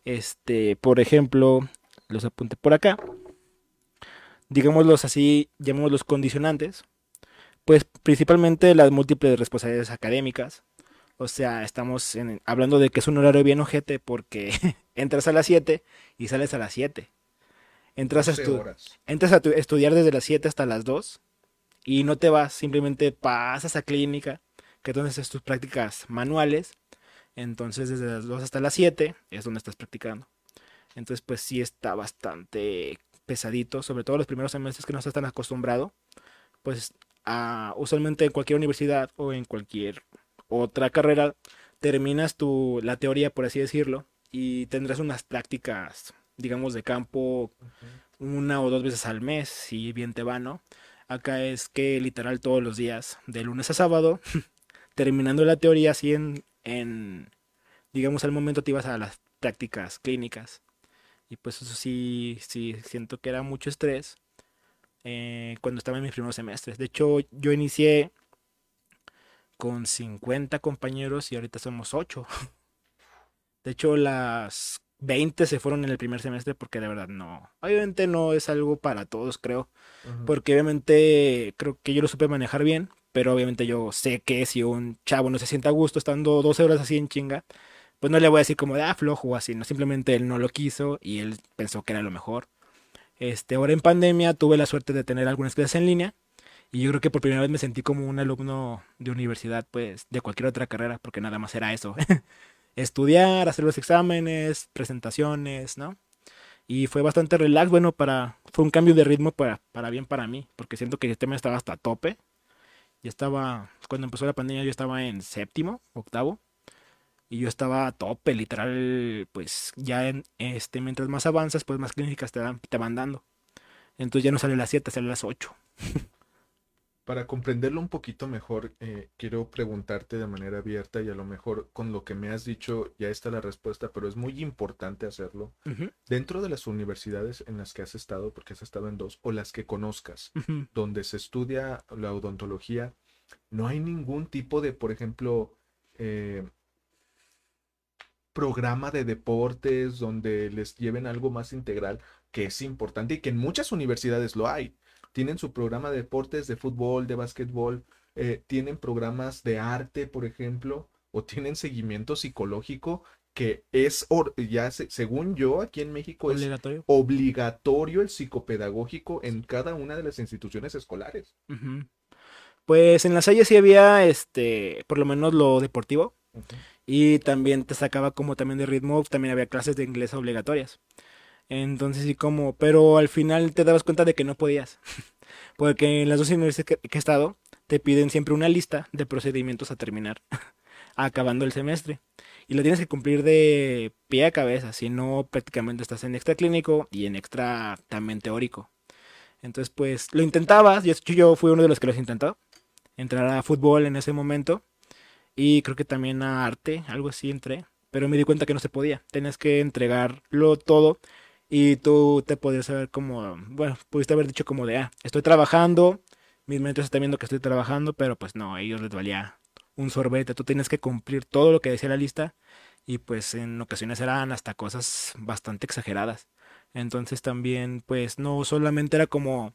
Este, por ejemplo, los apunté por acá. Digámoslos así, llamémoslos condicionantes. Pues principalmente las múltiples responsabilidades académicas. O sea, estamos hablando de que es un horario bien ojete porque entras a las 7 y sales a las 7 Entras a, 12 estu- horas. entras a tu- estudiar desde las 7 hasta las 2 y no te vas, simplemente pasas a clínica, que es donde haces tus prácticas manuales. Entonces desde las 2 hasta las 7 es donde estás practicando. Entonces pues sí está bastante pesadito, sobre todo los primeros semestres que no estás tan acostumbrado. Pues a- usualmente en cualquier universidad o en cualquier otra carrera terminas tu, la teoría, por así decirlo, y tendrás unas prácticas, digamos, de campo una o dos veces al mes, si bien te va, ¿no? Acá es que literal todos los días, de lunes a sábado, terminando la teoría, así en, en, digamos, al momento te ibas a las prácticas clínicas. Y pues eso sí, sí, siento que era mucho estrés eh, cuando estaba en mis primeros semestres. De hecho, yo inicié con 50 compañeros y ahorita somos 8. De hecho, las 20 se fueron en el primer semestre porque de verdad no. Obviamente no es algo para todos, creo. Porque obviamente creo que yo lo supe manejar bien. Pero obviamente yo sé que si un chavo no se siente a gusto estando 12 horas así en chinga, pues no le voy a decir como de ah, flojo o así. No, simplemente él no lo quiso y él pensó que era lo mejor. Este, ahora en pandemia tuve la suerte de tener algunas clases en línea. Y yo creo que por primera vez me sentí como un alumno de universidad, pues, de cualquier otra carrera, porque nada más era eso. Estudiar, hacer los exámenes, presentaciones, ¿no? Y fue bastante relax, bueno, para, fue un cambio de ritmo para, para bien para mí, porque siento que el tema estaba hasta tope. Ya estaba, cuando empezó la pandemia yo estaba en séptimo, octavo, y yo estaba a tope, literal, pues ya en, este, mientras más avanzas, pues más clínicas te, dan, te van dando. Entonces ya no sale a las 7, sale a las 8. Para comprenderlo un poquito mejor, eh, quiero preguntarte de manera abierta y a lo mejor con lo que me has dicho ya está la respuesta, pero es muy importante hacerlo. Dentro de las universidades en las que has estado, porque has estado en dos, o las que conozcas, donde se estudia la odontología, no hay ningún tipo de, por ejemplo, eh, programa de deportes donde les lleven algo más integral, que es importante y que en muchas universidades lo hay. Tienen su programa de deportes, de fútbol, de básquetbol, eh, tienen programas de arte, por ejemplo, o tienen seguimiento psicológico que es, or- ya se- según yo, aquí en México es Obligatorio. el psicopedagógico en cada una de las instituciones escolares. Pues en la Salle sí había, este, por lo menos lo deportivo. Y también te sacaba como también de ritmo, también había clases de inglés obligatorias. Entonces sí como, pero al final te dabas cuenta de que no podías. Porque en las dos universidades que, he estado, te piden siempre una lista de procedimientos a terminar, acabando el semestre. Y lo tienes que cumplir de pie a cabeza, si no prácticamente estás en extra clínico y en extra también teórico. Entonces pues lo intentabas, y hecho yo fui uno de los que los intentó, entrar a fútbol en ese momento. Y creo que también a arte, algo así entré. Pero me di cuenta que no se podía. Tenías que entregarlo todo. Y tú te podías saber como, bueno, pudiste haber dicho como de, ah, estoy trabajando. Mis mentores están viendo que estoy trabajando. Pero pues no, a ellos les valía un sorbete. Tú tienes que cumplir todo lo que decía la lista. Y pues en ocasiones eran hasta cosas bastante exageradas. Entonces también, pues no solamente era como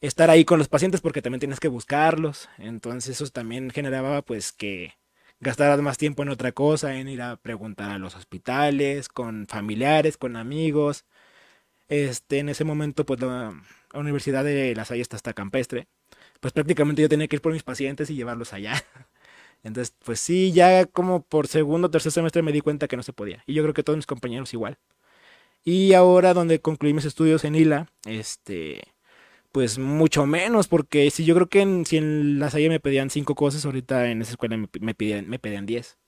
estar ahí con los pacientes porque también tienes que buscarlos. Entonces eso también generaba pues que gastaras más tiempo en otra cosa, en ir a preguntar a los hospitales, con familiares, con amigos. Este, en ese momento pues la, Universidad de La Salle está hasta campestre. Pues prácticamente yo tenía que ir por mis pacientes y llevarlos allá. Entonces, pues sí, ya como por segundo o tercer semestre me di cuenta que no se podía. Y yo creo que todos mis compañeros igual. Y ahora donde concluí mis estudios en ILA, este, pues mucho menos, porque si yo creo que en- si en la Salle me pedían cinco cosas, ahorita en esa escuela me, me pidían, me pedían diez.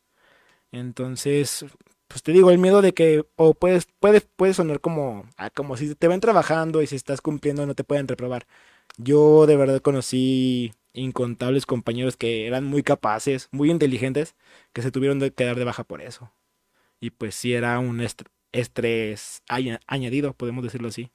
Entonces, pues te digo, el miedo de que, o puedes, puede, puede sonar como, ah, como si te ven trabajando y si estás cumpliendo no te pueden reprobar. Yo de verdad conocí incontables compañeros que eran muy capaces, muy inteligentes, que se tuvieron de quedar de baja por eso. Y pues sí era un est- estrés aña- añadido, podemos decirlo así.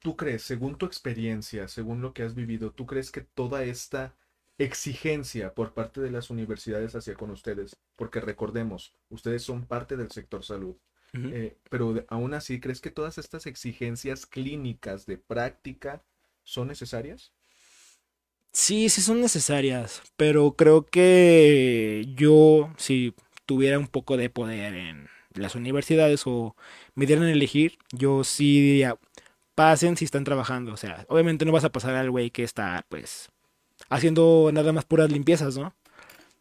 ¿Tú crees, según tu experiencia, según lo que has vivido, tú crees que toda esta exigencia por parte de las universidades hacia con ustedes, porque recordemos, ustedes son parte del sector salud, eh, pero aún así, ¿crees que todas estas exigencias clínicas de práctica son necesarias? Sí, sí son necesarias, pero creo que yo, si tuviera un poco de poder en, las universidades o me dieran a elegir, yo sí diría, pasen si están trabajando. O sea, obviamente no vas a pasar al güey que está, pues, haciendo nada más puras limpiezas, ¿no?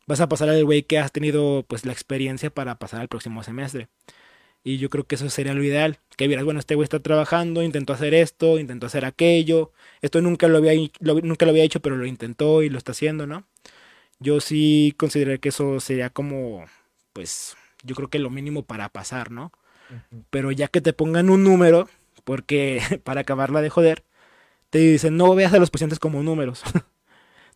Vas a pasar al güey que has tenido, pues, la experiencia para pasar al próximo semestre. Y yo creo que eso sería lo ideal. Que vieras, bueno, este güey está trabajando, intentó hacer esto, intentó hacer aquello. Esto nunca lo había, nunca lo había hecho, pero lo intentó y lo está haciendo, ¿no? Yo sí consideré que eso sería como, pues, yo creo que lo mínimo para pasar, ¿no? Pero ya que te pongan un número, porque para acabarla de joder, te dicen, no veas a los pacientes como números.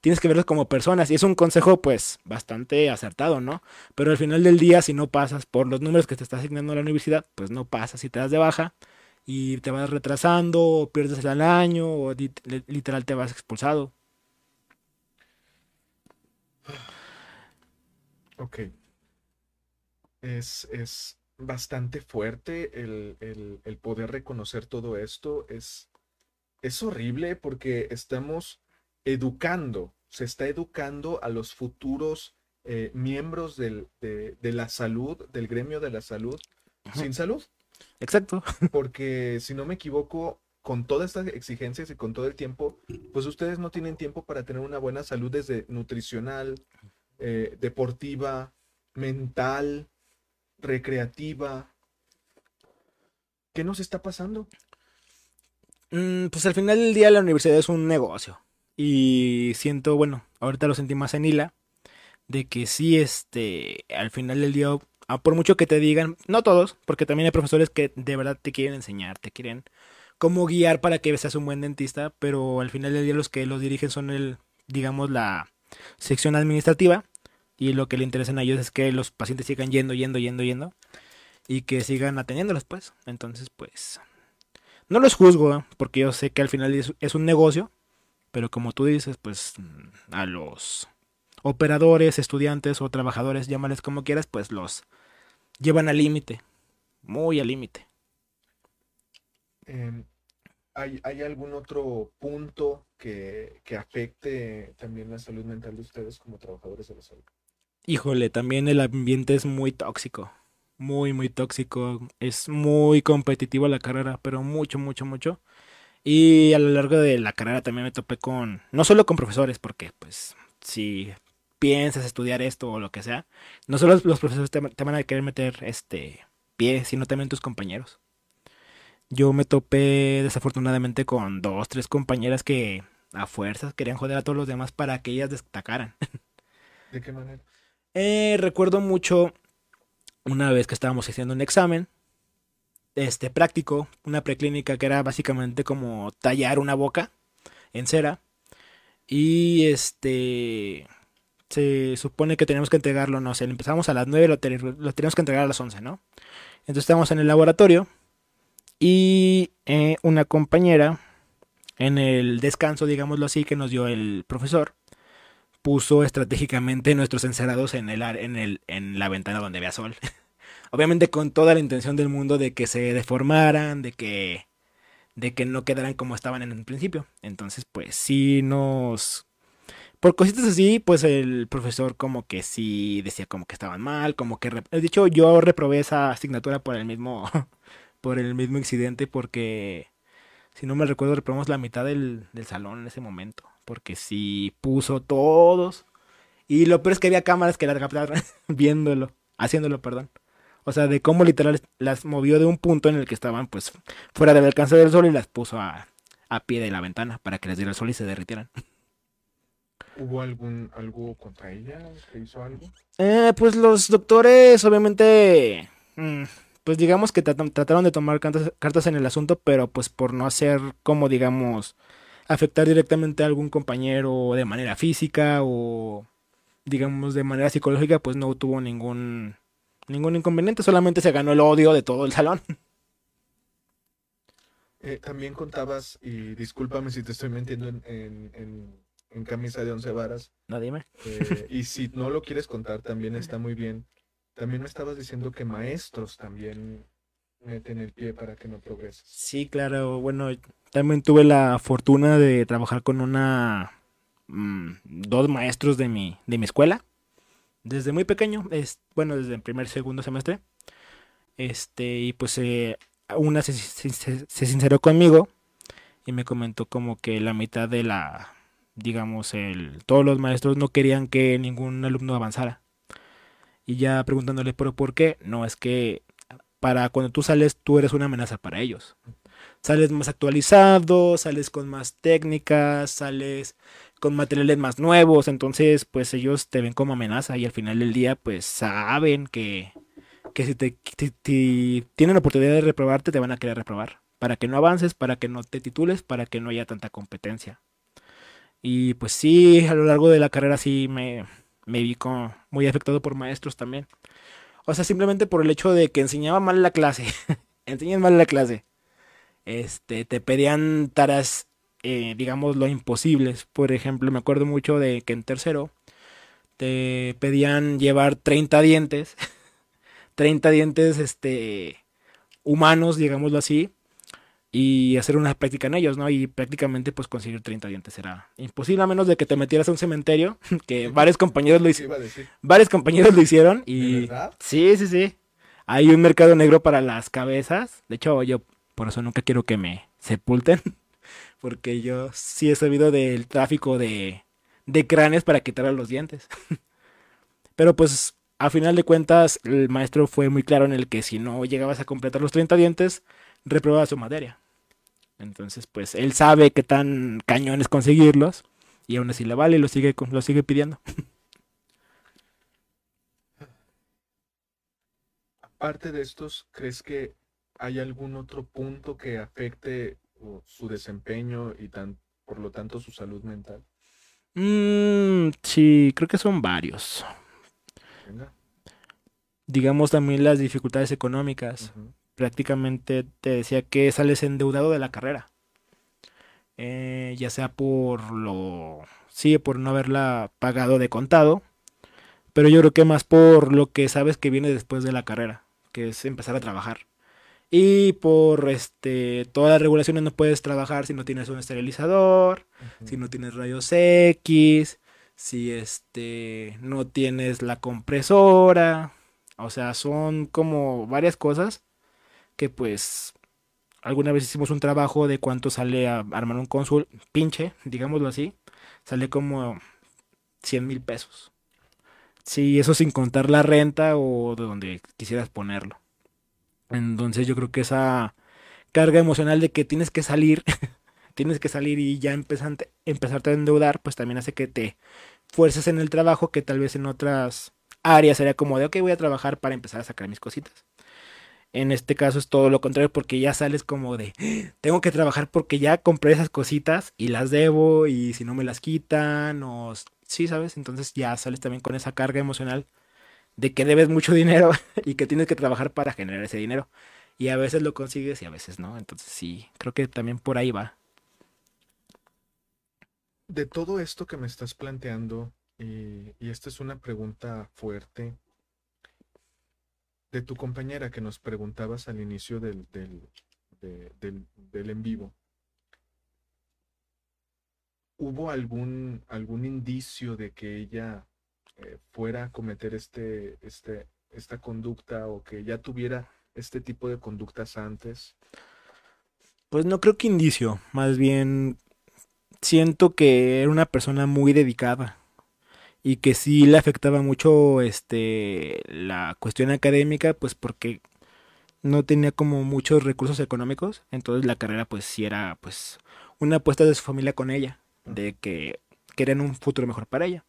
Tienes que verlos como personas. Y es un consejo, pues, bastante acertado, ¿no? Pero al final del día, si no pasas por los números que te está asignando la universidad, pues no pasas y te das de baja. Y te vas retrasando, o pierdes el año, o literal te vas expulsado. Ok. Es, es, bastante fuerte el, poder reconocer todo esto. Es, es horrible porque estamos educando, se está educando a los futuros eh, miembros de, la salud, del gremio de la salud, sin salud. Exacto. Porque si no me equivoco, con todas estas exigencias y con todo el tiempo, pues ustedes no tienen tiempo para tener una buena salud desde nutricional, eh, deportiva, mental, recreativa. ¿Qué nos está pasando? Mm, pues al final del día la universidad es un negocio. Y siento, bueno, ahorita lo sentí más en hila, de que sí, este, al final del día, por mucho que te digan, no todos, porque también hay profesores que de verdad te quieren enseñar, te quieren cómo guiar para que seas un buen dentista, pero al final del día los que los dirigen son el, digamos, la sección administrativa y lo que le interesa a ellos es que los pacientes sigan yendo, yendo, yendo, yendo y que sigan atendiéndolos, pues. Entonces, pues, no los juzgo, ¿eh? porque yo sé que al final es, un negocio, pero como tú dices, pues, a los operadores, estudiantes o trabajadores, llámales como quieras, pues los llevan al límite, muy al límite. Em, ¿hay, ¿hay, algún otro punto que, que afecte también la salud mental de ustedes como trabajadores de la salud? Híjole, también el ambiente es muy tóxico. Muy, muy tóxico. Es muy competitivo la carrera, pero mucho, mucho, mucho. Y a lo largo de la carrera también me topé con, no solo con profesores, porque pues si piensas estudiar esto o lo que sea, no solo los profesores te, van a querer meter este pie, sino también tus compañeros. Yo me topé desafortunadamente con dos, tres compañeras que a fuerzas querían joder a todos los demás para que ellas destacaran. ¿De qué manera? Eh, recuerdo mucho una vez que estábamos haciendo un examen este práctico, una preclínica que era básicamente como tallar una boca en cera y este se supone que tenemos que entregarlo, no sé, empezamos a las 9, lo, tenemos que entregar a las 11, ¿no? Entonces estamos en el laboratorio y eh, una compañera en el descanso, digámoslo así, que nos dio el profesor, puso estratégicamente nuestros encerados en, el, en, el, en la ventana donde vea sol. Obviamente con toda la intención del mundo de que se deformaran, de que, de que no quedaran como estaban en el principio. Entonces, pues sí nos... Por cositas así, pues el profesor como que sí decía como que estaban mal, como que... De hecho, yo reprobé esa asignatura por el mismo... por el mismo incidente porque... Si no me recuerdo, reprobamos la mitad del, del salón en ese momento porque sí puso todos. Y lo peor es que había cámaras que las captaron viéndolo, haciéndolo, perdón. O sea, de cómo literal las movió de un punto en el que estaban pues fuera del alcance del sol y las puso a, a pie de la ventana para que les diera el sol y se derritieran. ¿Hubo algún algo contra ella? ¿Que hizo algo? Eh, pues los doctores obviamente mm, pues digamos que trataron de tomar cartas en el asunto, pero pues por no hacer como digamos afectar directamente a algún compañero de manera física o digamos de manera psicológica, pues no tuvo ningún ningún inconveniente, solamente se ganó el odio de todo el salón. Eh, también contabas, y discúlpame si te estoy mintiendo en, en, camisa de once varas. No, dime. Eh, y si no lo quieres contar, también está muy bien. También me estabas diciendo que maestros también meten el pie para que no progreses. Sí, claro. Bueno, también tuve la fortuna de trabajar con una mm, dos maestros de mi de mi escuela desde muy pequeño, es bueno, desde el primer segundo semestre. Este, y pues eh, una se, se, sinceró conmigo y me comentó como que la mitad de la, digamos, el, todos los maestros no querían que ningún alumno avanzara. Y ya preguntándole, pero ¿por qué? No, es que para cuando tú sales, tú eres una amenaza para ellos. Sales más actualizado, sales con más técnicas, sales con materiales más nuevos, entonces pues ellos te ven como amenaza y al final del día pues saben que, que si, te, tienen la oportunidad de reprobarte te van a querer reprobar, para que no avances, para que no te titules, para que no haya tanta competencia. Y pues sí, a lo largo de la carrera sí me, me vi como muy afectado por maestros también. O sea, simplemente por el hecho de que enseñaba mal la clase. Enseñan mal la clase. Este, te pedían tareas, eh, digamos, lo imposibles. Por ejemplo, me acuerdo mucho de que en tercero te pedían llevar 30 dientes. 30 dientes, este, humanos, digámoslo así y hacer una práctica en ellos, ¿no? Y prácticamente pues conseguir 30 dientes era imposible a menos de que te metieras a un cementerio, que varios compañeros lo hicieron. Varios compañeros lo hicieron y Sí, sí, sí. Hay un mercado negro para las cabezas. De hecho, yo por eso nunca quiero que me sepulten, porque yo sí he sabido del tráfico de de cráneos para quitar los dientes. Pero pues a final de cuentas el maestro fue muy claro en el que si no llegabas a completar los 30 dientes, reprobaba su materia. Entonces, pues él sabe que tan cañón es conseguirlos y aún así le vale y lo sigue, lo sigue pidiendo. Aparte de estos, ¿crees que hay algún otro punto que afecte su desempeño y tan, por lo tanto su salud mental? Mm, sí, creo que son varios. Venga. Digamos también las dificultades económicas prácticamente te decía que sales endeudado de la carrera. Eh, ya sea por lo... Sí, por no haberla pagado de contado. Pero yo creo que más por lo que sabes que viene después de la carrera. Que es empezar a trabajar. Y por este todas las regulaciones no puedes trabajar si no tienes un esterilizador, si no tienes rayos X, si este no tienes la compresora. O sea, son como varias cosas que pues alguna vez hicimos un trabajo de cuánto sale a armar un cónsul pinche, digámoslo así, sale como 100 mil pesos. Sí, eso sin contar la renta o de donde quisieras ponerlo. Entonces yo creo que esa carga emocional de que tienes que salir, tienes que salir y ya empezarte, empezarte a endeudar, pues también hace que te fuerces en el trabajo que tal vez en otras áreas sería como de, ok, voy a trabajar para empezar a sacar mis cositas. En este caso es todo lo contrario porque ya sales como de, tengo que trabajar porque ya compré esas cositas y las debo y si no me las quitan o sí, ¿sabes? Entonces ya sales también con esa carga emocional de que debes mucho dinero y que tienes que trabajar para generar ese dinero. Y a veces lo consigues y a veces no. Entonces sí, creo que también por ahí va. De todo esto que me estás planteando, y, y esta es una pregunta fuerte, de tu compañera que nos preguntabas al inicio del, del, del, en vivo, ¿hubo algún, algún indicio de que ella eh, fuera a cometer este, este, esta conducta o que ya tuviera este tipo de conductas antes? Pues no creo que indicio, más bien siento que era una persona muy dedicada y que sí le afectaba mucho este la cuestión académica pues porque no tenía como muchos recursos económicos entonces la carrera pues sí era pues una apuesta de su familia con ella de que querían un futuro mejor para ella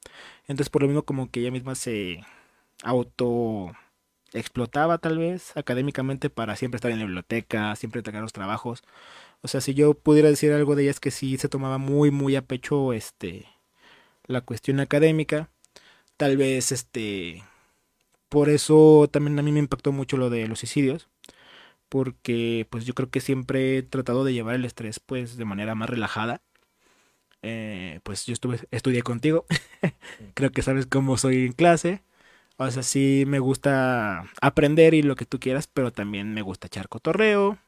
entonces por lo mismo como que ella misma se auto explotaba tal vez académicamente para siempre estar en la biblioteca siempre entregar los trabajos o sea si yo pudiera decir algo de ella es que sí se tomaba muy muy a pecho este la cuestión académica. Tal vez este por eso también a mí me impactó mucho lo de los suicidios, porque pues yo creo que siempre he tratado de llevar el estrés pues de manera más relajada. Eh, pues yo estuve estudié contigo, creo que sabes cómo soy en clase. O sea, sí me gusta aprender y lo que tú quieras, pero también me gusta echar cotorreo,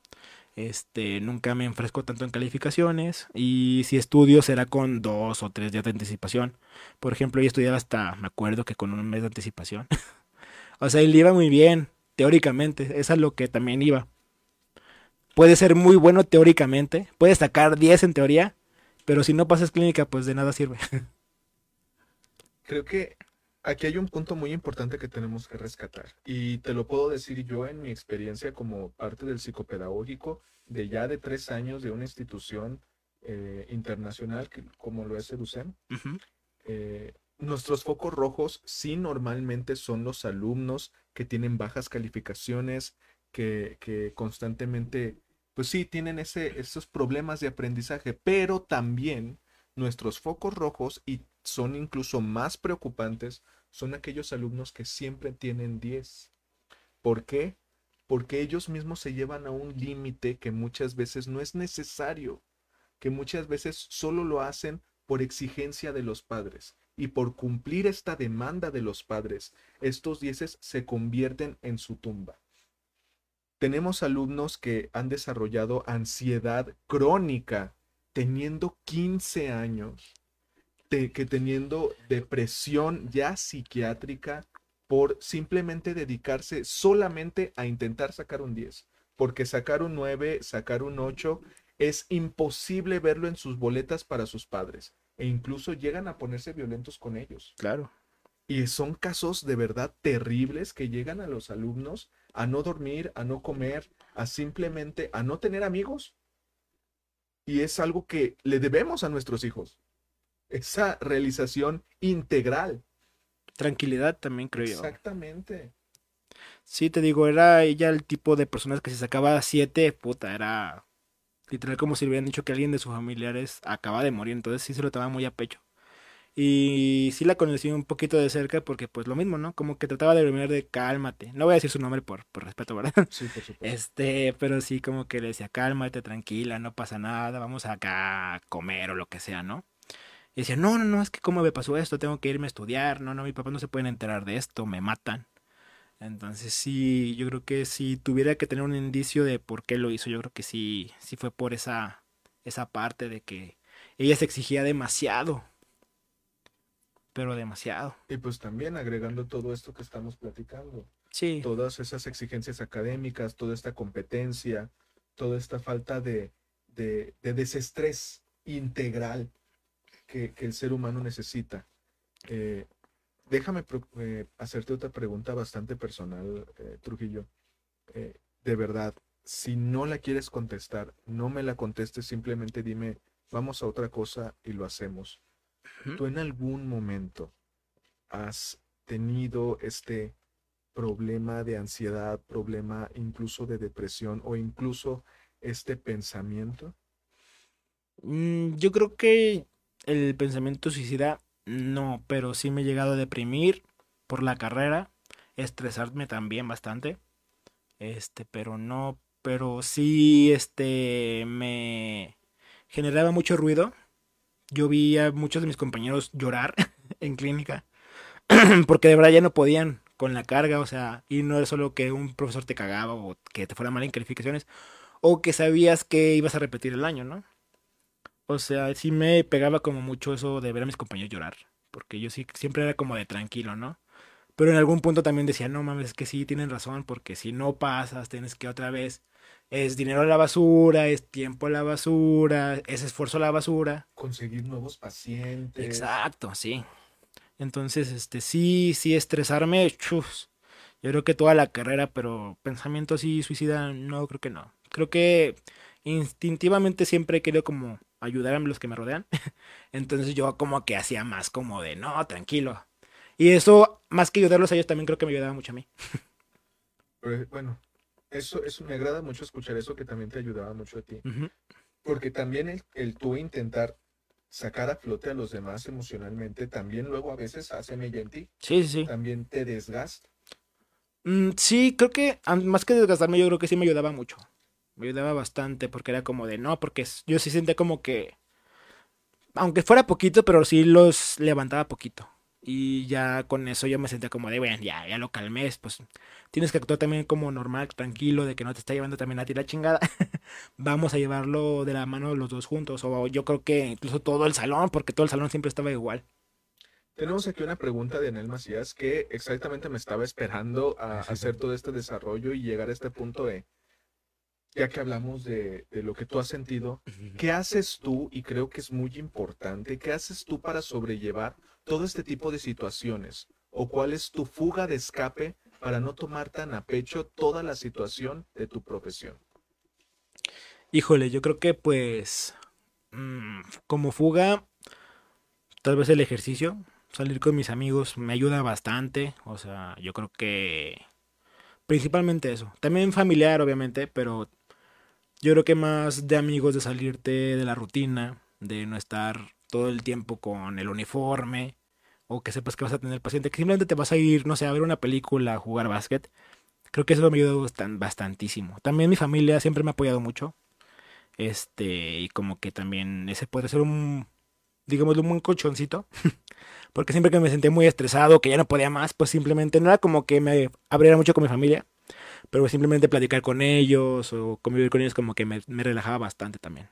este, nunca me enfresco tanto en calificaciones y si estudio será con dos o tres días de anticipación. Por ejemplo, yo estudiaba hasta, me acuerdo que con un mes de anticipación. o sea, él iba muy bien teóricamente, es a lo que también iba. Puede ser muy bueno teóricamente, puedes sacar 10 en teoría, pero si no pasas clínica, pues de nada sirve. Creo que aquí hay un punto muy importante que tenemos que rescatar y te lo puedo decir yo en mi experiencia como parte del psicopedagógico de ya de tres años de una institución eh, internacional que, como lo es EDUCEM. eh, nuestros focos rojos sí normalmente son los alumnos que tienen bajas calificaciones, que, que constantemente, pues sí, tienen ese, esos problemas de aprendizaje, pero también nuestros focos rojos y son incluso más preocupantes son aquellos alumnos que siempre tienen 10. ¿Por qué? Porque ellos mismos se llevan a un límite que muchas veces no es necesario, que muchas veces solo lo hacen por exigencia de los padres y por cumplir esta demanda de los padres, estos dieces se convierten en su tumba. Tenemos alumnos que han desarrollado ansiedad crónica teniendo 15 años, que teniendo depresión ya psiquiátrica por simplemente dedicarse solamente a intentar sacar un 10, porque sacar un 9, sacar un 8 es imposible verlo en sus boletas para sus padres e incluso llegan a ponerse violentos con ellos. Claro. Y son casos de verdad terribles que llegan a los alumnos a no dormir, a no comer, a simplemente a no tener amigos. Y es algo que le debemos a nuestros hijos. Esa realización integral. Tranquilidad también creo yo. Exactamente. Sí, te digo, era ella el tipo de personas que se sacaba siete, puta, era literal como si le hubieran dicho que alguien de sus familiares acaba de morir, entonces sí se lo tomaba muy a pecho. Y sí la conocí un poquito de cerca porque pues lo mismo, ¿no? Como que trataba de bromear de cálmate. No voy a decir su nombre por, por respeto, ¿verdad? Sí, por supuesto. Este, pero sí como que le decía, cálmate, tranquila, no pasa nada, vamos acá a comer o lo que sea, ¿no? Y decía, no, no, no, es que cómo me pasó esto, tengo que irme a estudiar, no, no, mi papá no se pueden enterar de esto, me matan. Entonces sí, yo creo que si tuviera que tener un indicio de por qué lo hizo, yo creo que sí, sí fue por esa, esa parte de que ella se exigía demasiado. Pero demasiado. Y pues también agregando todo esto que estamos platicando. Sí. Todas esas exigencias académicas, toda esta competencia, toda esta falta de, de, de desestrés integral que, que, el ser humano necesita. Eh, déjame eh, hacerte otra pregunta bastante personal, eh, Trujillo. Eh, de verdad, si no la quieres contestar, no me la contestes, simplemente dime, vamos a otra cosa y lo hacemos. ¿Tú en algún momento has tenido este problema de ansiedad, problema incluso de depresión o incluso este pensamiento? Mm, yo creo que el pensamiento suicida no, pero sí me he llegado a deprimir por la carrera, estresarme también bastante. Este, pero no, pero sí este me generaba mucho ruido. Yo vi a muchos de mis compañeros llorar en clínica porque de verdad ya no podían con la carga, o sea, y no era solo que un profesor te cagaba o que te fuera mal en calificaciones o que sabías que ibas a repetir el año, ¿no? O sea, sí me pegaba como mucho eso de ver a mis compañeros llorar. Porque yo sí siempre era como de tranquilo, ¿no? Pero en algún punto también decía, no mames, es que sí tienen razón, porque si no pasas, tienes que otra vez. Es dinero a la basura, es tiempo a la basura, es esfuerzo a la basura. Conseguir nuevos pacientes. Exacto, sí. Entonces, este, sí, sí, estresarme, chus. Yo creo que toda la carrera, pero pensamiento así suicida, no, creo que no. Creo que instintivamente siempre he querido como ayudar a los que me rodean. Entonces yo como que hacía más como de, no, tranquilo. Y eso, más que ayudarlos a ellos, también creo que me ayudaba mucho a mí. Pero, bueno, eso, eso me agrada mucho escuchar eso que también te ayudaba mucho a ti. Uh -huh. Porque también el, el tú intentar sacar a flote a los demás emocionalmente, también luego a veces hace mella en ti. Sí, sí, sí. También te desgasta. Mm, sí, creo que más que desgastarme, yo creo que sí me ayudaba mucho me ayudaba bastante porque era como de no, porque yo sí sentía como que, aunque fuera poquito, pero sí los levantaba poquito. Y ya con eso yo me sentía como de, bueno, ya, ya lo calmé, pues tienes que actuar también como normal, tranquilo, de que no te está llevando también a ti la chingada. Vamos a llevarlo de la mano los dos juntos, o yo creo que incluso todo el salón, porque todo el salón siempre estaba igual. Tenemos aquí una pregunta de Anel Macías que exactamente me estaba esperando a hacer todo este desarrollo y llegar a este punto de, ya que hablamos de, de, lo que tú has sentido, ¿qué haces tú? Y creo que es muy importante, ¿qué haces tú para sobrellevar todo este tipo de situaciones? ¿O cuál es tu fuga de escape para no tomar tan a pecho toda la situación de tu profesión? Híjole, yo creo que pues mmm, como fuga, tal vez el ejercicio, salir con mis amigos me ayuda bastante, o sea, yo creo que principalmente eso, también familiar obviamente, pero yo creo que más de amigos, de salirte de la rutina, de no estar todo el tiempo con el uniforme, o que sepas que vas a tener paciente, que simplemente te vas a ir, no sé, a ver una película, a jugar básquet. Creo que eso me ayudó bastantísimo. También mi familia siempre me ha apoyado mucho. Este, y como que también ese puede ser un, digamos, un colchoncito. Porque siempre que me sentía muy estresado, que ya no podía más, pues simplemente no era como que me abriera mucho con mi familia. Pero simplemente platicar con ellos o convivir con ellos como que me, me relajaba bastante también.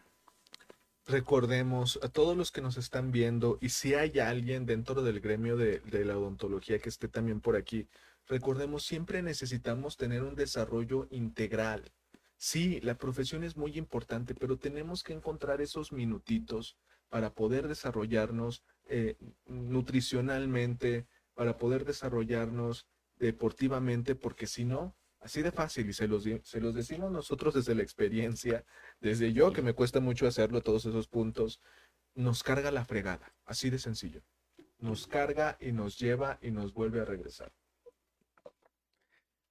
Recordemos a todos los que nos están viendo y si hay alguien dentro del gremio de, de la odontología que esté también por aquí, recordemos siempre necesitamos tener un desarrollo integral. Sí, la profesión es muy importante, pero tenemos que encontrar esos minutitos para poder desarrollarnos eh, nutricionalmente, para poder desarrollarnos deportivamente, porque si no, así de fácil, y se los, se los decimos nosotros desde la experiencia, desde yo, que me cuesta mucho hacerlo, todos esos puntos, nos carga la fregada, así de sencillo. Nos carga y nos lleva y nos vuelve a regresar.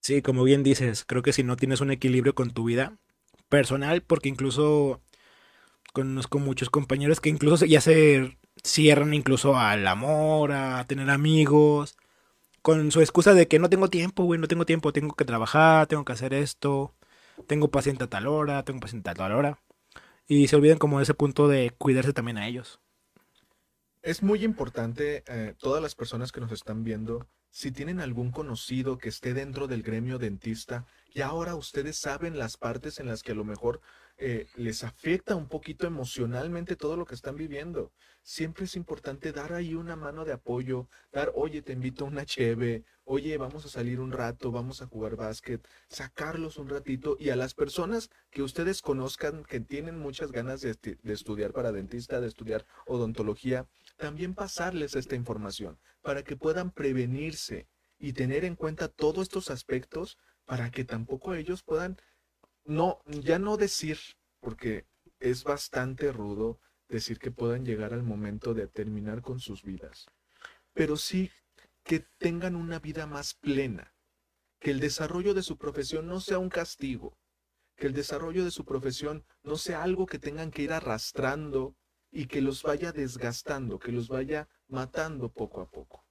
Sí, como bien dices, creo que si no tienes un equilibrio con tu vida personal, porque incluso conozco muchos compañeros que incluso ya se cierran incluso al amor, a tener amigos, con su excusa de que no tengo tiempo, güey, no tengo tiempo, tengo que trabajar, tengo que hacer esto, tengo paciente a tal hora, tengo paciente a tal hora. Y se olvidan como de ese punto de cuidarse también a ellos. Es muy importante, eh, todas las personas que nos están viendo, si tienen algún conocido que esté dentro del gremio dentista y ahora ustedes saben las partes en las que a lo mejor eh, les afecta un poquito emocionalmente todo lo que están viviendo. Siempre es importante dar ahí una mano de apoyo, dar, oye, te invito a una cheve, oye, vamos a salir un rato, vamos a jugar básquet, sacarlos un ratito y a las personas que ustedes conozcan que tienen muchas ganas de, de estudiar para dentista, de estudiar odontología, también pasarles esta información para que puedan prevenirse y tener en cuenta todos estos aspectos para que tampoco ellos puedan, no, ya no decir, porque es bastante rudo decir que puedan llegar al momento de terminar con sus vidas, pero sí que tengan una vida más plena, que el desarrollo de su profesión no sea un castigo, que el desarrollo de su profesión no sea algo que tengan que ir arrastrando y que los vaya desgastando, que los vaya matando poco a poco.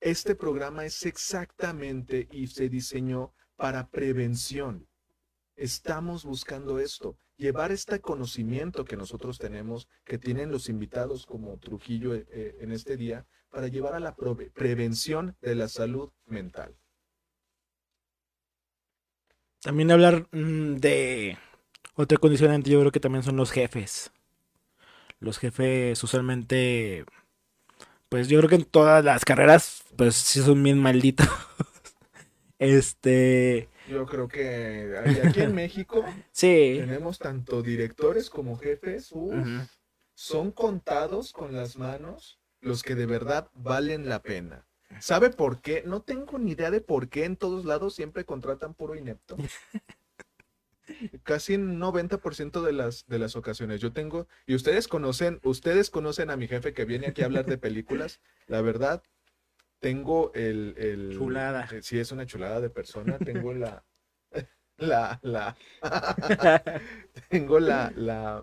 Este programa es exactamente y se diseñó para prevención. Estamos buscando esto, llevar este conocimiento que nosotros tenemos, que tienen los invitados como Trujillo eh, eh, en este día, para llevar a la prevención de la salud mental. También hablar mm, de otra condicionante, yo creo que también son los jefes los jefes usualmente, pues yo creo que en todas las carreras, pues sí son bien malditos. este... Yo creo que aquí en México sí. tenemos tanto directores como jefes, son contados con las manos los que de verdad valen la pena. ¿Sabe por qué? No tengo ni idea de por qué en todos lados siempre contratan puro inepto. casi en 90% de las, de las ocasiones. Yo tengo, y ustedes conocen, ustedes conocen a mi jefe que viene aquí a hablar de películas. La verdad, tengo el... el chulada. Eh, sí, es una chulada de persona. Tengo la... La, la... tengo la, la...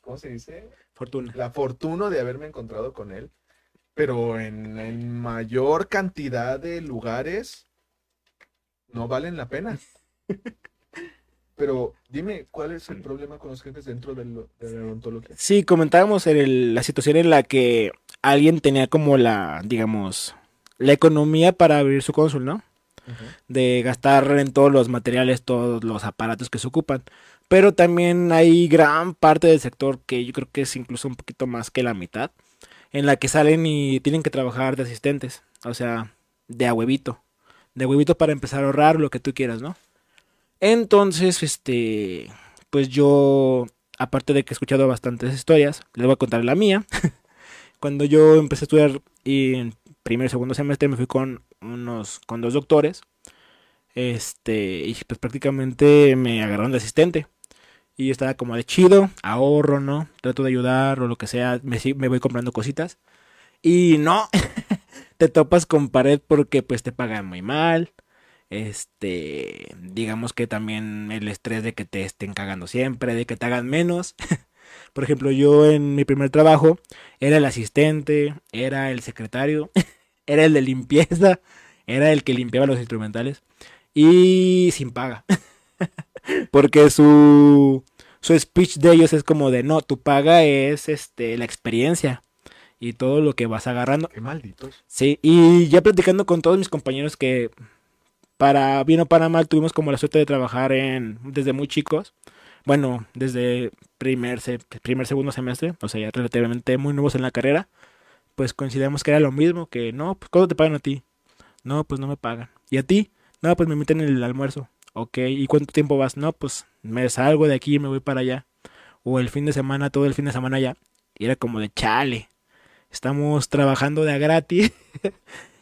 ¿Cómo se dice? Fortuna. La fortuna de haberme encontrado con él. Pero en, en mayor cantidad de lugares no valen la pena. Pero dime, ¿cuál es el problema con los jefes dentro de, la odontología? Sí, comentábamos en la situación en la que alguien tenía como la, digamos, la economía para abrir su cónsul, ¿no? De gastar en todos los materiales, todos los aparatos que se ocupan. Pero también hay gran parte del sector que yo creo que es incluso un poquito más que la mitad, en la que salen y tienen que trabajar de asistentes, o sea, de a huevito, de huevito para empezar a ahorrar lo que tú quieras, ¿no? Entonces, este, pues yo, aparte de que he escuchado bastantes historias, les voy a contar la mía. Cuando yo empecé a estudiar y en primer y segundo semestre me fui con unos, con dos doctores, este, y pues prácticamente me agarraron de asistente. Y yo estaba como de chido, ahorro, ¿no? Trato de ayudar o lo que sea, me, me voy comprando cositas. Y no, te topas con pared porque pues te pagan muy mal. Este, digamos que también el estrés de que te estén cagando siempre, de que te hagan menos. Por ejemplo, yo en mi primer trabajo era el asistente, era el secretario, era el de limpieza, era el que limpiaba los instrumentales y sin paga. Porque su su speech de ellos es como de no, tu paga es este la experiencia y todo lo que vas agarrando. Qué malditos. Sí, y ya platicando con todos mis compañeros que para bien o para mal tuvimos como la suerte de trabajar en desde muy chicos. Bueno, desde primer, primer segundo semestre, o sea, ya relativamente muy nuevos en la carrera, pues coincidimos que era lo mismo, que no, pues ¿cuándo te pagan a ti? No, pues no me pagan. ¿Y a ti? No, pues me meten en el almuerzo. Ok, ¿y cuánto tiempo vas? No, pues me salgo de aquí y me voy para allá. O el fin de semana, todo el fin de semana allá. Y era como de chale. Estamos trabajando de a gratis.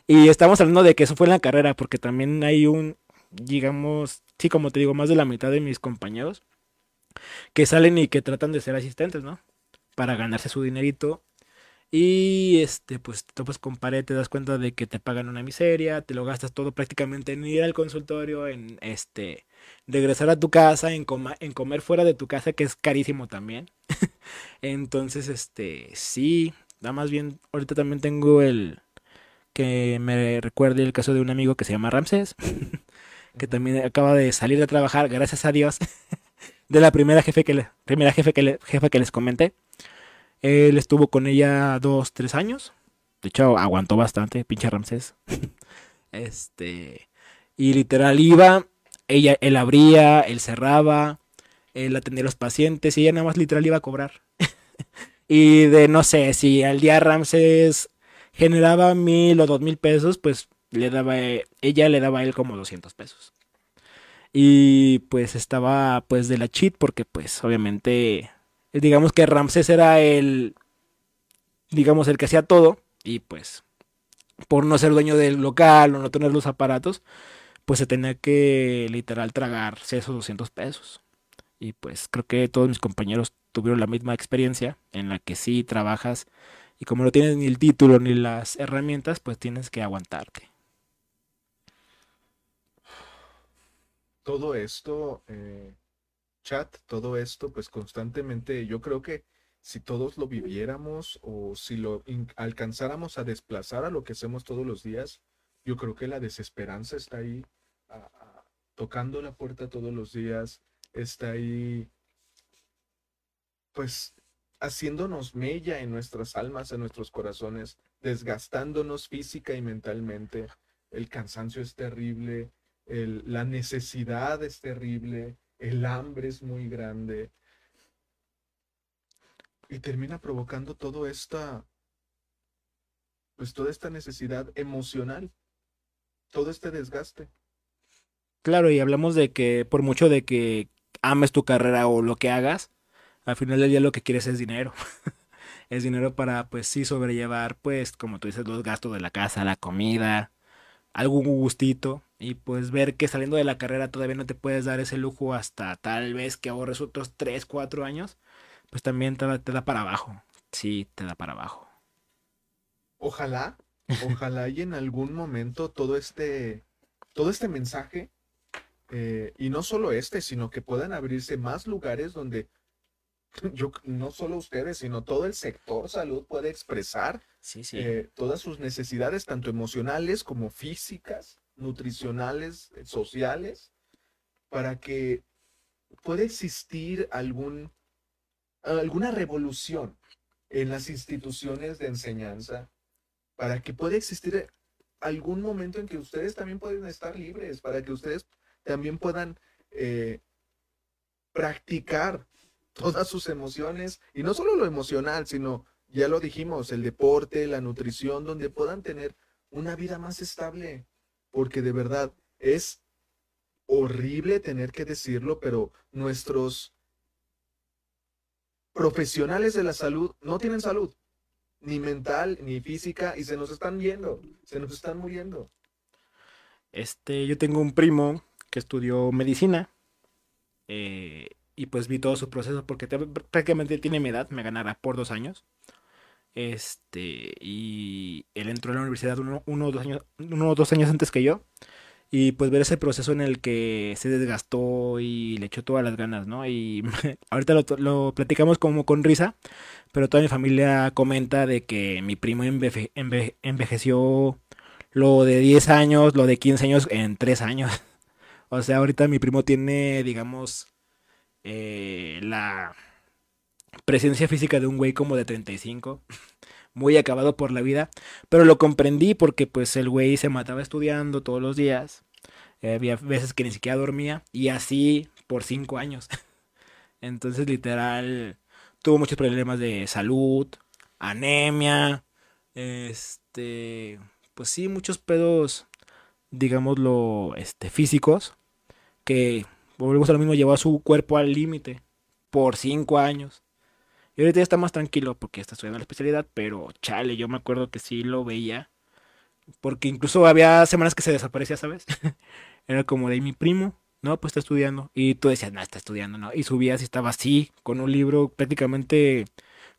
Y estamos hablando de que eso fue en la carrera, porque también hay un, digamos, sí, como te digo, más de la mitad de mis compañeros que salen y que tratan de ser asistentes, ¿no? Para ganarse su dinerito. Y este, pues te topas te das cuenta de que te pagan una miseria, te lo gastas todo prácticamente en ir al consultorio, en este, regresar a tu casa, en, en comer fuera de tu casa, que es carísimo también. Entonces, este, sí, nada más bien, ahorita también tengo el, que me recuerde el caso de un amigo que se llama Ramsés, que también acaba de salir de trabajar, gracias a Dios, de la primera jefe que le, primera jefe que jefa que les comenté. Él estuvo con ella dos, tres años. De hecho, aguantó bastante, pinche Ramsés. este. Y literal iba, ella, él abría, él cerraba, él atendía a los pacientes y ella nada más literal iba a cobrar. y de no sé, si al día Ramsés generaba mil o dos mil pesos, pues le daba, ella le daba a él como 200 pesos. Y pues estaba pues de la cheat porque pues obviamente digamos que Ramsés era el digamos el que hacía todo y pues por no ser dueño del local o no tener los aparatos, pues se tenía que literal tragarse esos 200 pesos. Y pues creo que todos mis compañeros tuvieron la misma experiencia en la que sí trabajas y como no tienes ni el título ni las herramientas, pues tienes que aguantarte. Todo esto, eh, chat, todo esto, pues constantemente, yo creo que si todos lo viviéramos o si lo alcanzáramos a desplazar a lo que hacemos todos los días, yo creo que la desesperanza está ahí tocando la puerta todos los días, está ahí, pues haciéndonos mella en nuestras almas, en nuestros corazones, desgastándonos física y mentalmente. El cansancio es terrible, la necesidad es terrible, el hambre es muy grande. Y termina provocando todo esta, pues toda esta necesidad emocional, todo este desgaste. Claro, y hablamos de que por mucho de que ames tu carrera o lo que hagas, al final del día lo que quieres es dinero. es dinero para, pues sí, sobrellevar, pues, como tú dices, los gastos de la casa, la comida, algún gustito. Y pues ver que saliendo de la carrera todavía no te puedes dar ese lujo hasta tal vez que ahorres otros 3, 4 años, pues también te, te da para abajo. Sí, te da para abajo. Ojalá, ojalá y en algún momento todo este, todo este mensaje, eh, y no solo este, sino que puedan abrirse más lugares donde yo no solo ustedes, sino todo el sector salud puede expresar eh, todas sus necesidades, tanto emocionales como físicas, nutricionales, eh, sociales, para que pueda existir algún, alguna revolución en las instituciones de enseñanza, para que pueda existir algún momento en que ustedes también pueden estar libres, para que ustedes también puedan eh, practicar todas sus emociones, y no solo lo emocional, sino ya lo dijimos, el deporte, la nutrición, donde puedan tener una vida más estable. Porque de verdad es horrible tener que decirlo, pero nuestros profesionales de la salud no tienen salud, ni mental, ni física, y se nos están viendo, se nos están muriendo. Este, yo tengo un primo que estudió medicina eh, y pues vi todo su proceso porque prácticamente tiene mi edad, me ganará por dos años. Este, y él entró a la universidad uno, o dos años, uno dos años antes que yo. Y pues ver ese proceso en el que se desgastó y le echó todas las ganas, ¿no? Y ahorita lo, platicamos como con risa, pero toda mi familia comenta de que mi primo envejeció lo de 10 años, lo de 15 años en 3 años. O sea, ahorita mi primo tiene, digamos, eh, la presencia física de un güey como de 35 muy acabado por la vida, pero lo comprendí porque pues el güey se mataba estudiando todos los días, eh, había veces que ni siquiera dormía y así por cinco años. Entonces literal tuvo muchos problemas de salud, anemia, este, pues sí, muchos pedos, digámoslo, este, físicos, que volvemos a lo mismo, llevó a su cuerpo al límite por cinco años. Y ahorita ya está más tranquilo porque está estudiando la especialidad, pero chale, yo me acuerdo que sí lo veía. Porque incluso había semanas que se desaparecía, ¿sabes? Era como de mi primo, no, pues está estudiando. Y tú decías, no, está estudiando, ¿no? Y subías y estaba así, con un libro prácticamente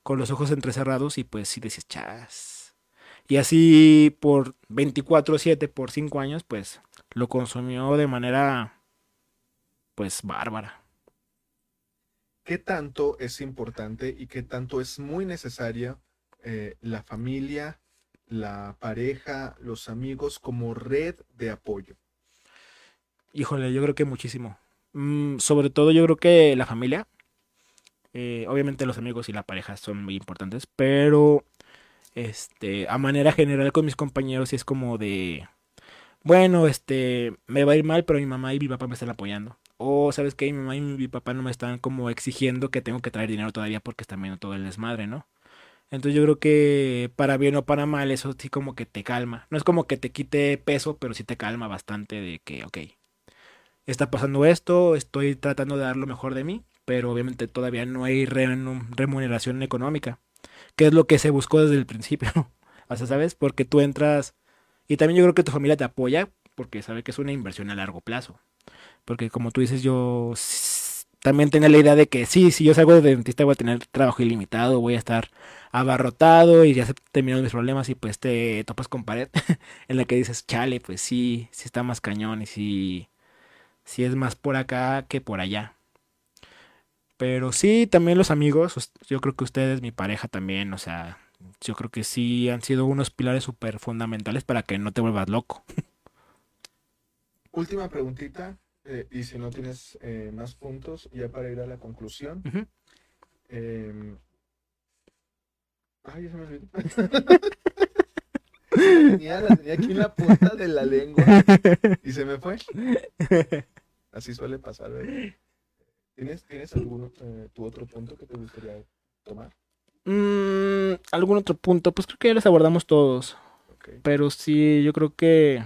con los ojos entrecerrados y pues sí decías, chas. Y así por 24-7, por 5 años, pues lo consumió de manera, pues, bárbara qué tanto es importante y qué tanto es muy necesaria eh, la familia, la pareja, los amigos como red de apoyo. Híjole, yo creo que muchísimo. Mm, sobre todo yo creo que la familia. Eh, obviamente los amigos y la pareja son muy importantes, pero este, a manera general con mis compañeros es como de, bueno, este, me va a ir mal, pero mi mamá y mi papá me están apoyando. O, ¿sabes qué? Mi mamá y mi papá no me están como exigiendo que tengo que traer dinero todavía porque están viendo todo el desmadre, ¿no? Entonces yo creo que para bien o para mal eso sí como que te calma. No es como que te quite peso, pero sí te calma bastante de que, ok, está pasando esto, estoy tratando de dar lo mejor de mí, pero obviamente todavía no hay remuneración económica, que es lo que se buscó desde el principio. o ¿sabes? Porque tú entras y también yo creo que tu familia te apoya porque sabe que es una inversión a largo plazo. Porque como tú dices, yo también tenía la idea de que sí, si yo salgo de dentista voy a tener trabajo ilimitado, voy a estar abarrotado y ya se terminaron mis problemas y pues te topas con pared en la que dices, chale, pues sí, sí está más cañón y sí, sí es más por acá que por allá. Pero sí, también los amigos, yo creo que ustedes, mi pareja también, o sea, yo creo que sí han sido unos pilares súper fundamentales para que no te vuelvas loco. Última preguntita. Eh, y si no tienes eh, más puntos, ya para ir a la conclusión. Em, ay, ya se me olvidó. tenía, la tenía aquí en la punta de la lengua y se me fue. Así suele pasar, ¿Tienes, ¿Tienes algún eh, tu otro punto que te gustaría tomar? Mm, ¿Algún otro punto? Pues creo que ya les abordamos todos. Pero sí, yo creo que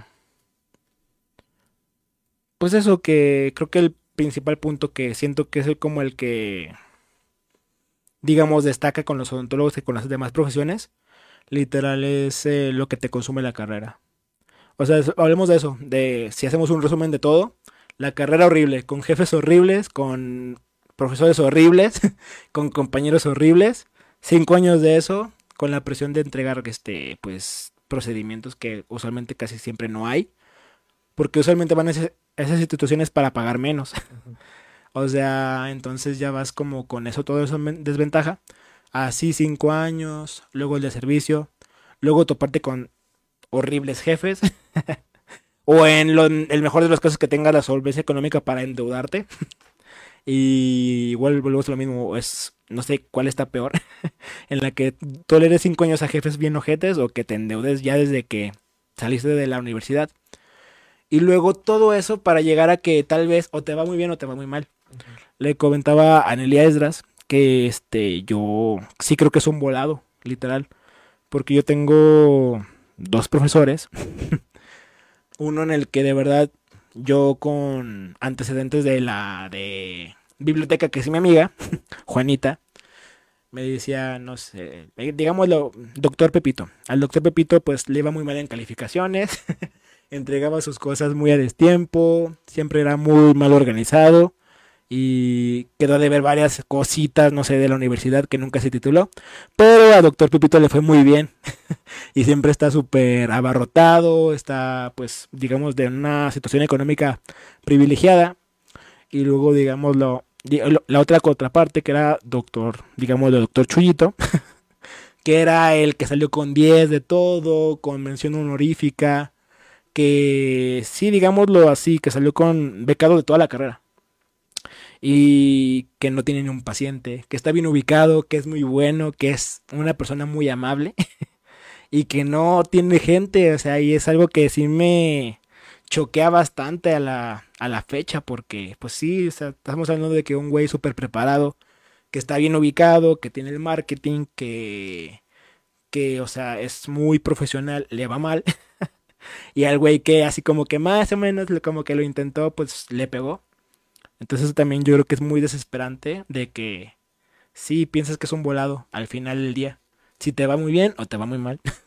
pues eso que creo que el principal punto que siento que es como el que digamos destaca con los odontólogos y con las demás profesiones, literal es eh, lo que te consume la carrera. O sea, hablemos de eso, de si hacemos un resumen de todo, la carrera horrible, con jefes horribles, con profesores horribles, con compañeros horribles, cinco años de eso, con la presión de entregar este, pues, procedimientos que usualmente casi siempre no hay, porque usualmente van a ser esas instituciones para pagar menos. o sea, entonces ya vas como con eso, todo eso en desventaja. Así cinco años, luego el de servicio, luego toparte con horribles jefes. o en el mejor de los casos que tengas la solvencia económica para endeudarte. y igual volvemos a lo mismo, es no sé cuál está peor, en la que toleres cinco años a jefes bien ojetes o que te endeudes ya desde que saliste de la universidad. Y luego todo eso para llegar a que tal vez o te va muy bien o te va muy mal. Le comentaba a Anelia Esdras que este, yo sí creo que es un volado literal. Porque yo tengo dos profesores. Uno en el que de verdad yo con antecedentes de la de biblioteca, que es mi amiga, Juanita, me decía, no sé, digámoslo, doctor Pepito. Al doctor Pepito pues le iba muy mal en calificaciones, entregaba sus cosas muy a destiempo, siempre era muy mal organizado y quedó de ver varias cositas, no sé, de la universidad que nunca se tituló, pero a doctor Pepito le fue muy bien y siempre está súper abarrotado, está pues digamos de una situación económica privilegiada y luego digámoslo la otra contraparte que era doctor, digamos, de doctor Chuyito, que era el que salió con 10 de todo, con mención honorífica, que sí, digámoslo así, que salió con becado de toda la carrera. Y que no tiene ni un paciente, que está bien ubicado, que es muy bueno, que es una persona muy amable y que no tiene gente, o sea, y es algo que sí me choquea bastante a la, a la fecha porque, pues sí, estamos hablando de que un güey súper preparado, que está bien ubicado, que tiene el marketing, que, que, o sea, es muy profesional, le va mal. y al güey que así como que más o menos como que lo intentó, pues le pegó. Entonces también yo creo que es muy desesperante de que sí piensas que es un volado al final del día. Si te va muy bien o te va muy mal.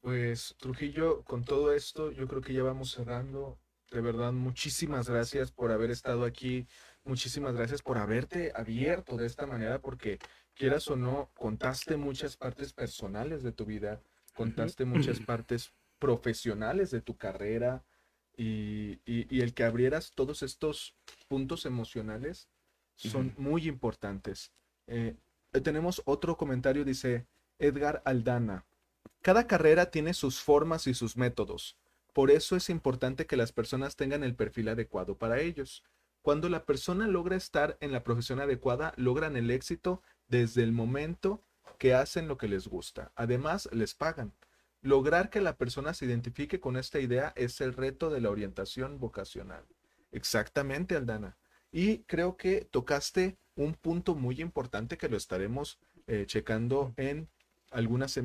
Pues Trujillo, con todo esto, yo creo que ya vamos cerrando. De verdad, muchísimas gracias por haber estado aquí. Muchísimas gracias por haberte abierto de esta manera, porque quieras o no, contaste muchas partes personales de tu vida, contaste muchas partes profesionales de tu carrera y, el que abrieras todos estos puntos emocionales son muy importantes. Eh, tenemos otro comentario, dice Edgar Aldana. Cada carrera tiene sus formas y sus métodos. Por eso es importante que las personas tengan el perfil adecuado para ellos. Cuando la persona logra estar en la profesión adecuada, logran el éxito desde el momento que hacen lo que les gusta. Además, les pagan. Lograr que la persona se identifique con esta idea es el reto de la orientación vocacional. Exactamente, Aldana. Y creo que tocaste un punto muy importante que lo estaremos eh, checando en algunas eh,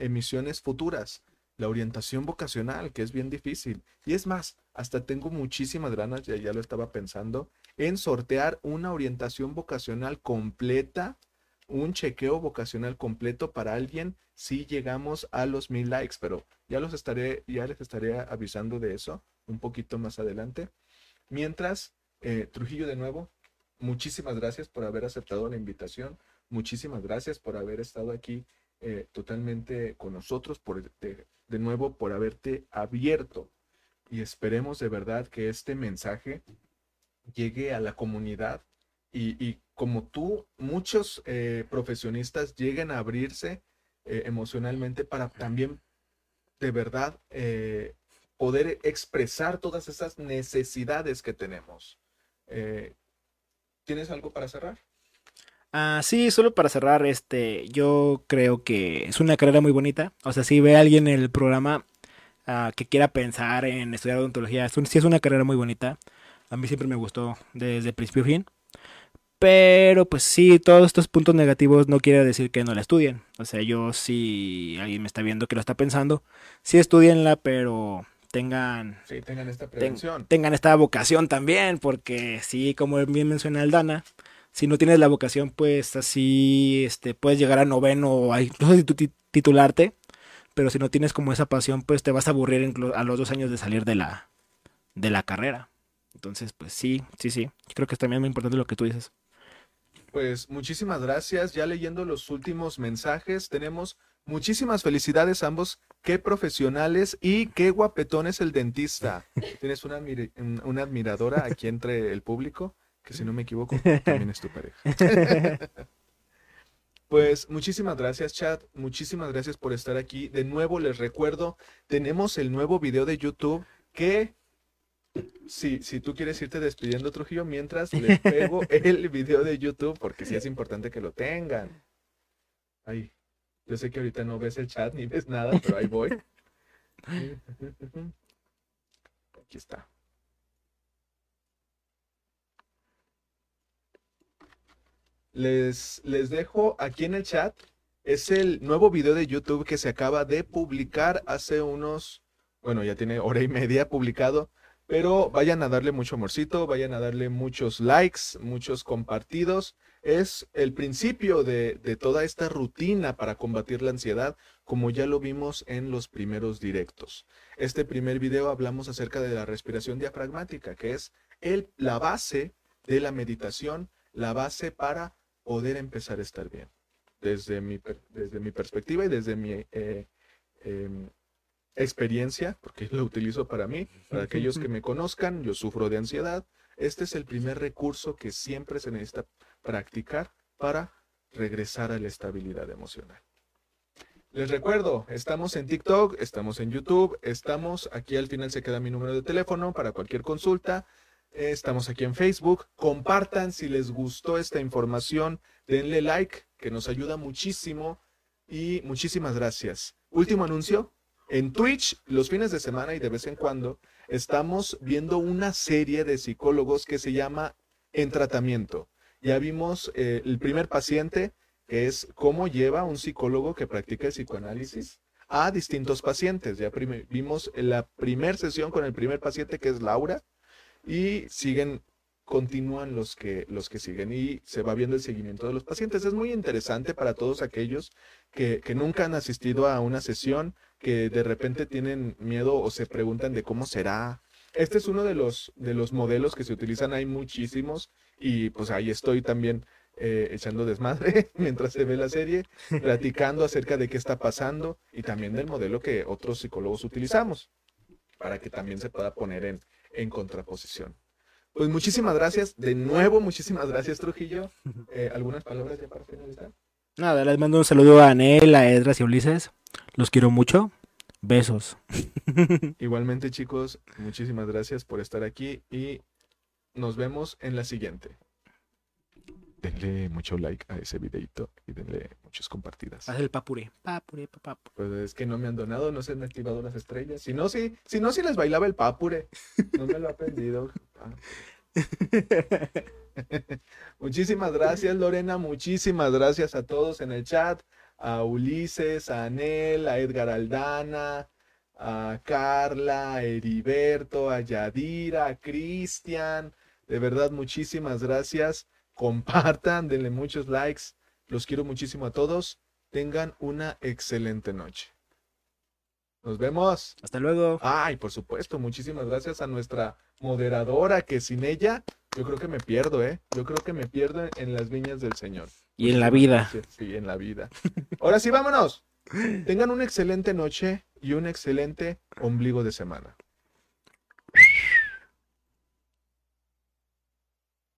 emisiones futuras. La orientación vocacional, que es bien difícil. Y es más, hasta tengo muchísimas ganas, ya, ya lo estaba pensando, en sortear una orientación vocacional completa, un chequeo vocacional completo para alguien si llegamos a los mil likes, pero ya los estaré, ya les estaré avisando de eso un poquito más adelante. Mientras, eh, Trujillo de nuevo, muchísimas gracias por haber aceptado la invitación. Muchísimas gracias por haber estado aquí eh, totalmente con nosotros, por, de, de nuevo, por haberte abierto. Y esperemos de verdad que este mensaje llegue a la comunidad y, como tú, muchos eh, profesionistas lleguen a abrirse eh, emocionalmente para también de verdad poder expresar todas esas necesidades que tenemos. ¿Tienes algo para cerrar? Ah, sí, solo para cerrar, este, yo creo que es una carrera muy bonita. O sea, si ve a alguien en el programa ah, que quiera pensar en estudiar odontología, sí es una carrera muy bonita. A mí siempre me gustó desde principio a fin. Pero pues sí, todos estos puntos negativos no quiere decir que no la estudien. O sea, yo si alguien me está viendo que lo está pensando, sí estudienla, pero tengan, sí, tengan esta prevención. tengan esta vocación también, porque sí, como bien menciona Aldana, si no tienes la vocación, pues así este, puedes llegar a noveno o incluso titularte, pero si no tienes como esa pasión, pues te vas a aburrir a los dos años de salir de la, de la carrera. Entonces, pues sí, sí, sí. Creo que es también muy importante lo que tú dices. Pues muchísimas gracias. Ya leyendo los últimos mensajes, tenemos muchísimas felicidades ambos. Qué profesionales y qué guapetón es el dentista. Tienes una, una admiradora aquí entre el público que si no me equivoco, también es tu pareja. Pues muchísimas gracias, chat. Muchísimas gracias por estar aquí. De nuevo les recuerdo, tenemos el nuevo video de YouTube que si, si tú quieres irte despidiendo, Trujillo, mientras les pego el video de YouTube, porque sí es importante que lo tengan. Ahí. Yo sé que ahorita no ves el chat ni ves nada, pero ahí voy. Aquí está. les, les dejo aquí en el chat. Es el nuevo video de YouTube que se acaba de publicar hace unos, bueno, ya tiene hora y media publicado, pero vayan a darle mucho amorcito, vayan a darle muchos likes, muchos compartidos. Es el principio de, de toda esta rutina para combatir la ansiedad, como ya lo vimos en los primeros directos. Este primer video hablamos acerca de la respiración diafragmática, que es el, la base de la meditación, la base para poder empezar a estar bien. Desde mi, desde mi perspectiva y desde mi eh, em, experiencia, porque lo utilizo para mí, para aquellos que me conozcan, yo sufro de ansiedad. Este es el primer recurso que siempre se necesita practicar para regresar a la estabilidad emocional. Les recuerdo, estamos en TikTok, estamos en YouTube, estamos aquí al final se queda mi número de teléfono para cualquier consulta. Estamos aquí en Facebook. Compartan si les gustó esta información. Denle like, que nos ayuda muchísimo. Y muchísimas gracias. Último anuncio. En Twitch, los fines de semana y de vez en cuando, estamos viendo una serie de psicólogos que se llama En Tratamiento. Ya vimos eh, el primer paciente, que es cómo lleva un psicólogo que practica el psicoanálisis a distintos pacientes. Ya vimos la primera sesión con el primer paciente, que es Laura, y siguen continúan los que, los que siguen y se va viendo el seguimiento de los pacientes. Es muy interesante para todos aquellos que, que, nunca han asistido a una sesión, que de repente tienen miedo o se preguntan de cómo será. Este es uno de los, de los modelos que se utilizan, hay muchísimos y pues ahí estoy también eh, echando desmadre mientras se ve la serie, platicando acerca de qué está pasando y también del modelo que otros psicólogos utilizamos para que también se pueda poner en, en contraposición. Pues muchísimas gracias. De nuevo, muchísimas gracias, Trujillo. Eh, ¿Algunas palabras ya para finalizar? Nada, les mando un saludo a Anel, a Edras y a Ulises. Los quiero mucho. Besos. Igualmente, chicos, muchísimas gracias por estar aquí y nos vemos en la siguiente denle mucho like a ese videito y denle muchas compartidas. Haz el papure. Papure, papure. Pues es que no me han donado, no se han activado las estrellas. Si no, sí, si no, sí les bailaba el papure. No me lo ha aprendido. muchísimas gracias, Lorena. Muchísimas gracias a todos en el chat. A Ulises, a Anel, a Edgar Aldana, a Carla, a Heriberto, a Yadira, a Cristian. De verdad, muchísimas gracias compartan, denle muchos likes. Los quiero muchísimo a todos. Tengan una excelente noche. Nos vemos. Hasta luego. Ay, por supuesto, muchísimas gracias a nuestra moderadora, que sin ella yo creo que me pierdo, ¿eh? Yo creo que me pierdo en las viñas del Señor. Y en la vida. Sí, en la vida. Ahora sí, vámonos. Tengan una excelente noche y un excelente ombligo de semana.